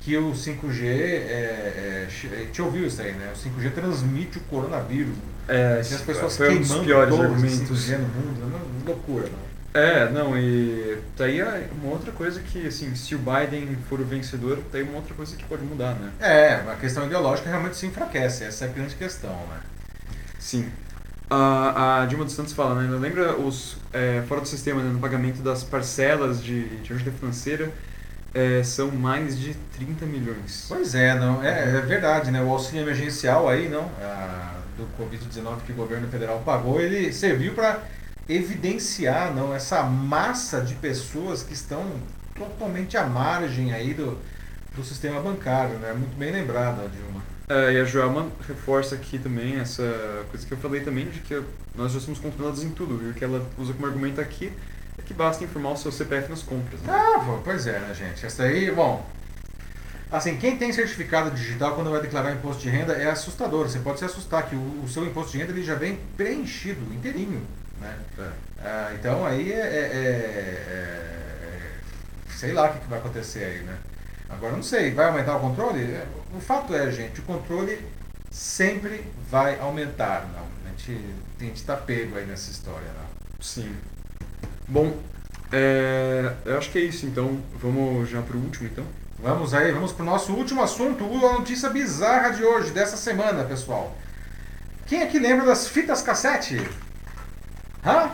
que o 5G, é, é, te ouviu isso aí, né? O 5G transmite o coronavírus. É, as pessoas foi um dos queimando piores argumentos. 5G no mundo, né? loucura, né? É, não, e daí é uma outra coisa que, assim, se o Biden for o vencedor, tem uma outra coisa que pode mudar, né? É, a questão ideológica realmente se enfraquece, essa é a grande questão, né? Sim. A, a Dilma dos Santos fala, né? Lembra os é, fora do sistema, né, no pagamento das parcelas de, de ajuda financeira, é, são mais de 30 milhões. Pois é, não, é, é verdade, né? O auxílio emergencial aí, não, a, do Covid-19 que o governo federal pagou, ele serviu para evidenciar, não, essa massa de pessoas que estão totalmente à margem aí do, do sistema bancário, né? Muito bem lembrada, Dilma. É, e a Joelma reforça aqui também essa coisa que eu falei também, de que nós já somos controlados em tudo, viu? Que ela usa como argumento aqui é que basta informar o seu CPF nas compras. Né? Ah, pois é, né, gente? Essa aí, bom. Assim, quem tem certificado digital quando vai declarar imposto de renda é assustador. Você pode se assustar que o, o seu imposto de renda ele já vem preenchido, inteirinho. Né? É. Ah, então aí é, é- é- é- sei lá o que, que vai acontecer aí, né? Agora não sei, vai aumentar o controle? É, O fato é, gente, o controle sempre vai aumentar, não. A gente, a gente tá pego aí nessa história, não. Sim. Bom, é, eu acho que é isso, então vamos já pro último, então. Vamos aí, vamos pro nosso último assunto, a notícia bizarra de hoje, dessa semana, pessoal. Quem aqui lembra das fitas cassete? Hã?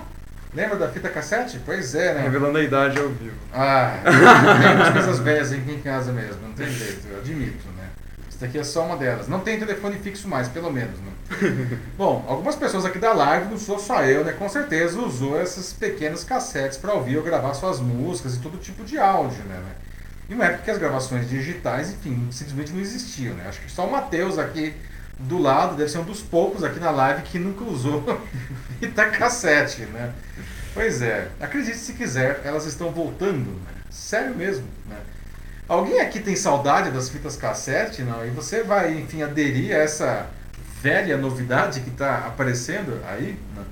Lembra da fita cassete? Pois é, né? Revelando a idade ao vivo. Ah, (laughs) tem coisas velhas aqui em casa mesmo, não tem jeito, eu admito, né? Isso daqui é só uma delas. Não tem telefone fixo mais, pelo menos, né? (laughs) Bom, algumas pessoas aqui da live, não sou só eu, né? Com certeza usou essas pequenas cassetes para ouvir ou gravar suas músicas e todo tipo de áudio, né? né? E uma época que as gravações digitais, enfim, simplesmente não existiam, né? Acho que só o Matheus aqui do lado deve ser um dos poucos aqui na live que nunca usou fita cassete, né? Pois é, acredite se quiser, elas estão voltando, né? Sério mesmo, né? Alguém aqui tem saudade das fitas cassete, não? E você vai, enfim, aderir a essa velha novidade que está aparecendo aí, né?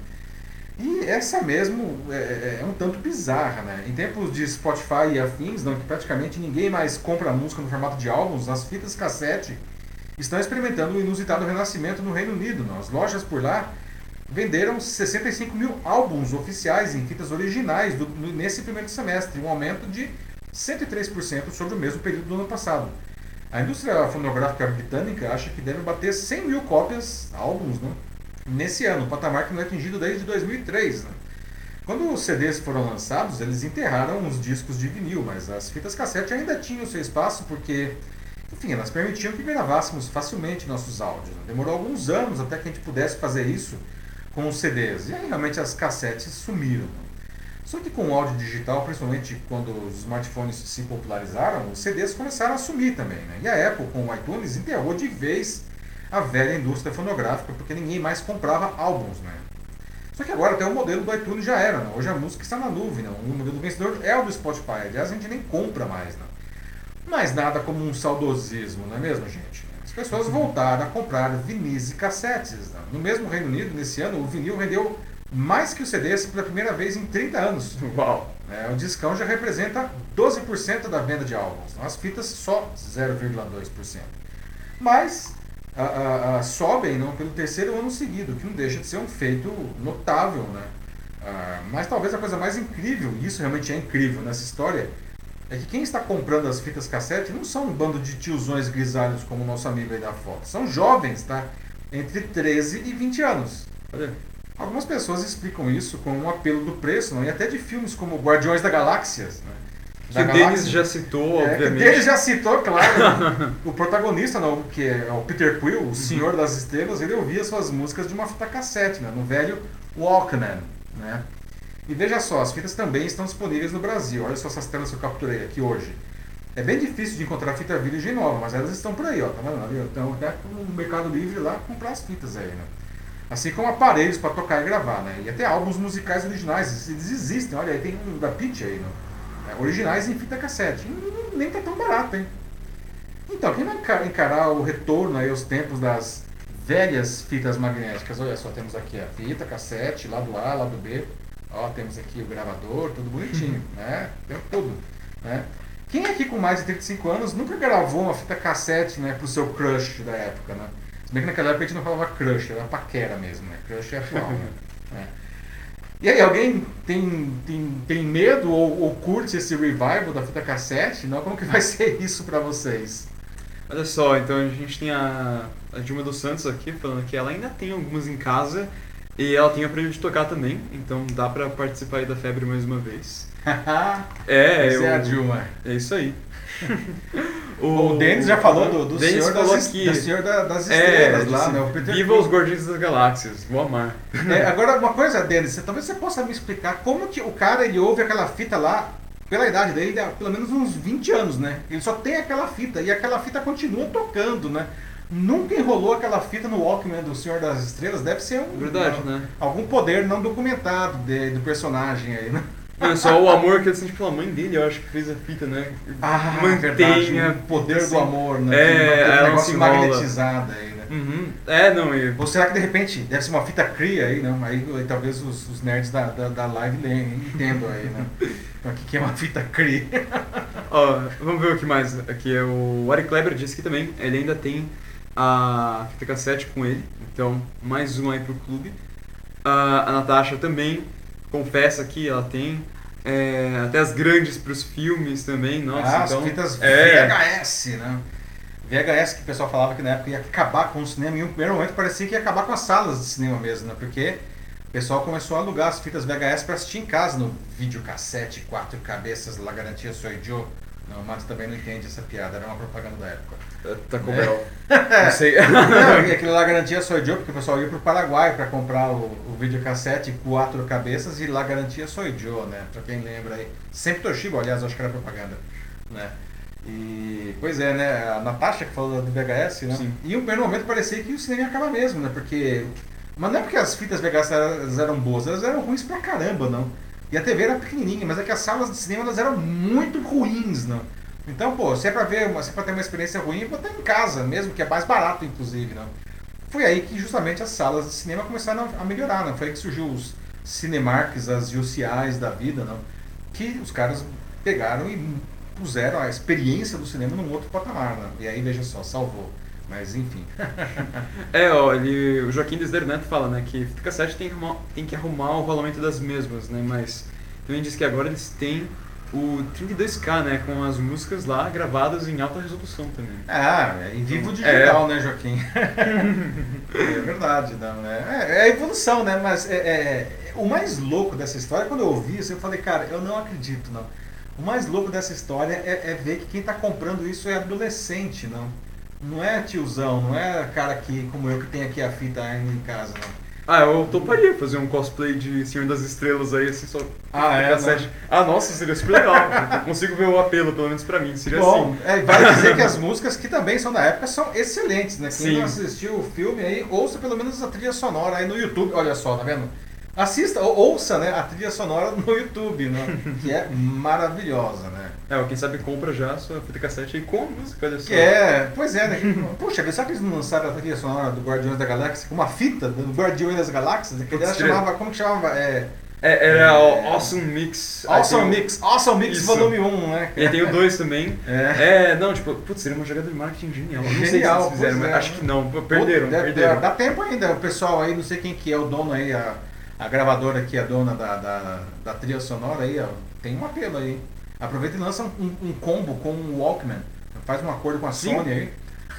E essa mesmo é, é- é um tanto bizarra, né? Em tempos de Spotify e afins, não, que praticamente ninguém mais compra música no formato de álbuns, as fitas cassete estão experimentando o inusitado renascimento no Reino Unido. As lojas por lá venderam 65 mil álbuns oficiais em fitas originais do- nesse primeiro semestre, um aumento de 103% sobre o mesmo período do ano passado. A indústria fonográfica britânica acha que deve bater 100 mil cópias, álbuns, né? nesse ano, um patamar que não é atingido desde 2003. Né? Quando os CDs foram lançados, eles enterraram os discos de vinil, mas as fitas cassete ainda tinham seu espaço porque, enfim, elas permitiam que gravássemos facilmente nossos áudios. né? Demorou alguns anos até que a gente pudesse fazer isso com os CDs. E aí realmente as cassetes sumiram. Só que com o áudio digital, principalmente quando os smartphones se popularizaram, os CDs começaram a sumir também. Né? E a Apple, com o iTunes, enterrou de vez a velha indústria fonográfica, porque ninguém mais comprava álbuns. Né? Só que agora até o modelo do iTunes já era. Né? Hoje a música está na nuvem. Né? O modelo vencedor é o do Spotify. Aliás, a gente nem compra mais. Né? Mas nada como um saudosismo, não é mesmo, gente? As pessoas voltaram a comprar vinis e cassetes. né? No mesmo Reino Unido, nesse ano, o vinil rendeu mais que o CDs pela primeira vez em 30 anos. Uau! É, o discão já representa 12% da venda de álbuns. As fitas só 0,2%. Mas a, a, a, sobem não, pelo terceiro ano seguido, que não deixa de ser um feito notável. Né? Ah, mas talvez a coisa mais incrível, e isso realmente é incrível nessa história, é que quem está comprando as fitas cassete não são um bando de tiozões grisalhos como o nosso amigo aí da foto. São jovens, tá? Entre 13 e 20 anos. Algumas pessoas explicam isso com um apelo do preço, não? e até de filmes como Guardiões da Galáxia. Né? que Da o Denis já citou, É, que obviamente. Ele já citou, claro, (laughs) o protagonista, não, que é o Peter Quill, o Senhor das Estrelas, ele ouvia suas músicas de uma fita cassete, né, no velho Walkman. Né? E veja só, as fitas também estão disponíveis no Brasil. Olha só essas telas que eu capturei aqui hoje. É bem difícil de encontrar fita virgem nova, mas elas estão por aí, ó, tá vendo? Então, até no Mercado Livre lá comprar as fitas aí, né? Assim como aparelhos para tocar e gravar, né? E até álbuns musicais originais, eles existem. Olha aí, tem um da Pitch aí, né? É, originais em fita cassete. Nem tá tão barato, hein? Então, quem vai enca- encarar o retorno aí aos tempos das velhas fitas magnéticas? Olha só, temos aqui a fita, cassete, lado A, lado B. Ó, temos aqui o gravador, tudo bonitinho, né? Tem tudo, né? Quem aqui com mais de 35 anos nunca gravou uma fita cassete, né, pro seu crush da época, né? Se bem que naquela época a gente não falava crush, era paquera mesmo, né? Crush é atual, né? (laughs) É. E aí, alguém tem, tem, tem medo ou, ou, curte esse revival da fita cassete? Não? Como que vai (laughs) ser isso para vocês? Olha só, então a gente tem a, a Dilma dos Santos aqui falando que ela ainda tem algumas em casa e ela tem aprendido de tocar também, então dá pra participar aí da febre mais uma vez. (laughs) é, Essa eu, é a Dilma. É isso aí. (laughs) o, o Denis já falou do, do Senhor, das, aqui, do Senhor das é, Estrelas é, lá, né? O Peter Viva os Guardiões das Galáxias, vou amar. É, (laughs) agora, uma coisa, Denis, talvez você possa me explicar como que o cara ele ouve aquela fita lá, pela idade dele, pelo menos uns 20 anos, né? Ele só tem aquela fita e aquela fita continua tocando, né? Nunca enrolou aquela fita no Walkman do Senhor das Estrelas, deve ser um, Verdade, né? algum poder não documentado de, do personagem aí, né? Não, é só o amor que ele sente pela mãe dele, eu acho que fez a fita, né? Ah, Mantenha. o poder assim, do amor, né? É, ela um negócio magnetizada aí, né? Uhum. É, não, e... Ou será que de repente deve ser uma fita cria aí, não? Aí, aí talvez os, os, nerds da, da, da live entendam aí, né? Então, o que é uma fita cria? Ó, vamos ver o que mais. Aqui é o Ari Kleber disse que também ele ainda tem a fita cassete com ele, então mais um aí pro clube. a Natasha também confessa que ela tem é, até as grandes para os filmes também, nossa. Ah, então, as fitas é... VHS, né? VHS que o pessoal falava que na época ia acabar com o cinema, e no primeiro momento parecia que ia acabar com as salas de cinema mesmo, né? Porque o pessoal começou a alugar as fitas VHS para assistir em casa no videocassete, quatro cabeças, La Garantia Soy Joe. Não, o Matos também não entende essa piada, era uma propaganda da época. Tá com é. Não sei. (laughs) não, (laughs) aquilo lá garantia sou eu, porque o pessoal ia pro Paraguai para comprar o, o videocassete quatro cabeças e lá garantia sou eu, né? Pra quem lembra aí. Sempre Toshiba, aliás, acho que era propaganda. Né? E, pois é, né? A Natasha que falou do VHS, né? Sim. E no primeiro momento parecia que o cinema ia acabar mesmo, né? Porque. Mas não é porque as fitas VHS eram boas, elas eram ruins pra caramba, não. E a TV era pequenininha, mas é que as salas de cinema elas eram muito ruins, não. Então, pô, se é pra ver, se é pra ter uma experiência ruim, vou estar em casa mesmo, que é mais barato, inclusive, não. Foi aí que justamente as salas de cinema começaram a melhorar, não. Foi aí que surgiu os Cinemarks, as UCIs da vida, não. Que os caras pegaram e puseram a experiência do cinema num outro patamar, não. E aí, veja só, salvou. Mas enfim. (laughs) é, ó, ele, o Joaquim Desder Neto fala, né, que fita cassete tem que, arrumar, tem que arrumar o rolamento das mesmas, né, mas também diz que agora eles têm o 32K, né, com as músicas lá gravadas em alta resolução também. Ah, é em vivo digital, é. né, Joaquim? (laughs) é verdade, não, né? É, é a evolução, né, mas é, é, o mais louco dessa história, quando eu ouvi isso, eu falei, cara, eu não acredito, não. O mais louco dessa história é, é ver que quem está comprando isso é adolescente, não não é tiozão, não é cara que, como eu que tem aqui a fita ainda em casa, não. Ah, eu toparia fazer um cosplay de Senhor das Estrelas aí, assim, só. Ah, é? Né? Ah, nossa, seria super legal. eu consigo ver o apelo, pelo menos pra mim. Seria Bom, assim. É, vale dizer que as músicas, que também são da época, são excelentes, né? Quem Sim. não assistiu o filme aí, ouça pelo menos a trilha sonora aí no YouTube. Olha só, tá vendo? Assista, ouça né, a trilha sonora no YouTube, né, que é maravilhosa, né? É, quem sabe compra já a sua fita cassete aí com a música, olha só. É, pois é, né? Puxa, sabe que eles não lançaram a trilha sonora do Guardiões da Galáxia com uma fita do Guardiões das Galáxias? Que ela chamava, como que chamava? É, é, era é, o Awesome Mix. Awesome Mix, Awesome Mix Isso. volume 1, né? E tem o 2 também. É. é. não, tipo, putz, seria uma jogada de marketing genial. Não genial, sei se eles fizeram, mas é. acho que não. Perderam, Pô, perderam. Dá tempo ainda, o pessoal aí, não sei quem que é o dono aí, a a gravadora que é dona da, da, da, trilha sonora aí, ó, tem um apelo aí. Aproveita e lança um, um combo com o Walkman. Faz um acordo com a Sim. Sony aí.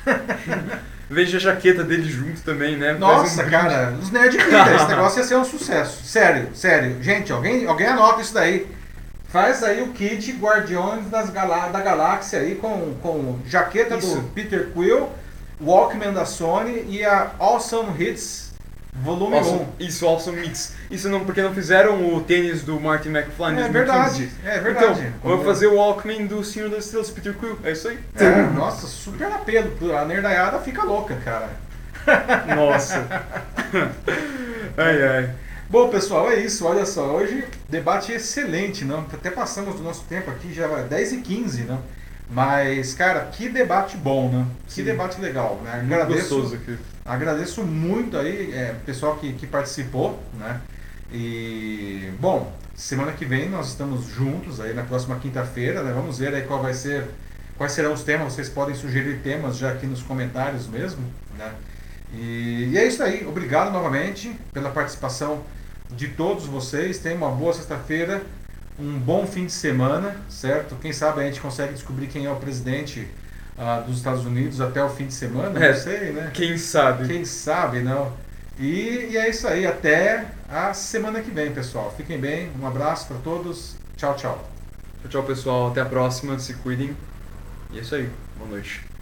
(laughs) Veja a jaqueta dele junto também, né? Nossa, um cara, os nerds (laughs) esse negócio ia ser um sucesso. Sério, sério. Gente, alguém, alguém anota isso daí. Faz aí o kit Guardiões das Galá da Galáxia aí com, com jaqueta isso. do Peter Quill, Walkman da Sony e a Awesome Hits Volume awesome, 1. Isso, Awesome Mix. Isso não, porque não fizeram o tênis do Martin McFly em é verdade, é verdade. Então, vou fazer o Walkman do Senhor das Estrelas, Peter Quill. É isso aí. É, nossa, super apelo. A nerdaiada fica louca, cara. (laughs) Nossa. (laughs) ai, ai. Bom, pessoal, é isso. Olha só, hoje debate excelente, não? Até passamos do nosso tempo aqui, já vai 10 e 15, não? Mas, cara, que debate bom, né? Que Sim. debate legal, né? Agradeço. Agradeço muito aí é, o pessoal que, que participou, né? E, bom, semana que vem nós estamos juntos aí na próxima quinta-feira, né? Vamos ver aí qual vai ser, quais serão os temas. Vocês podem sugerir temas já aqui nos comentários mesmo, né? E, e é isso aí. Obrigado novamente pela participação de todos vocês. Tenham uma boa sexta-feira, um bom fim de semana, certo? Quem sabe a gente consegue descobrir quem é o presidente uh, dos Estados Unidos até o fim de semana, É, não sei, né? Quem sabe? Quem sabe, não. E, e é isso aí, até a semana que vem, pessoal. Fiquem bem, um abraço para todos. Tchau, tchau. Tchau, tchau, pessoal. Até a próxima. Se cuidem. E é isso aí. Boa noite.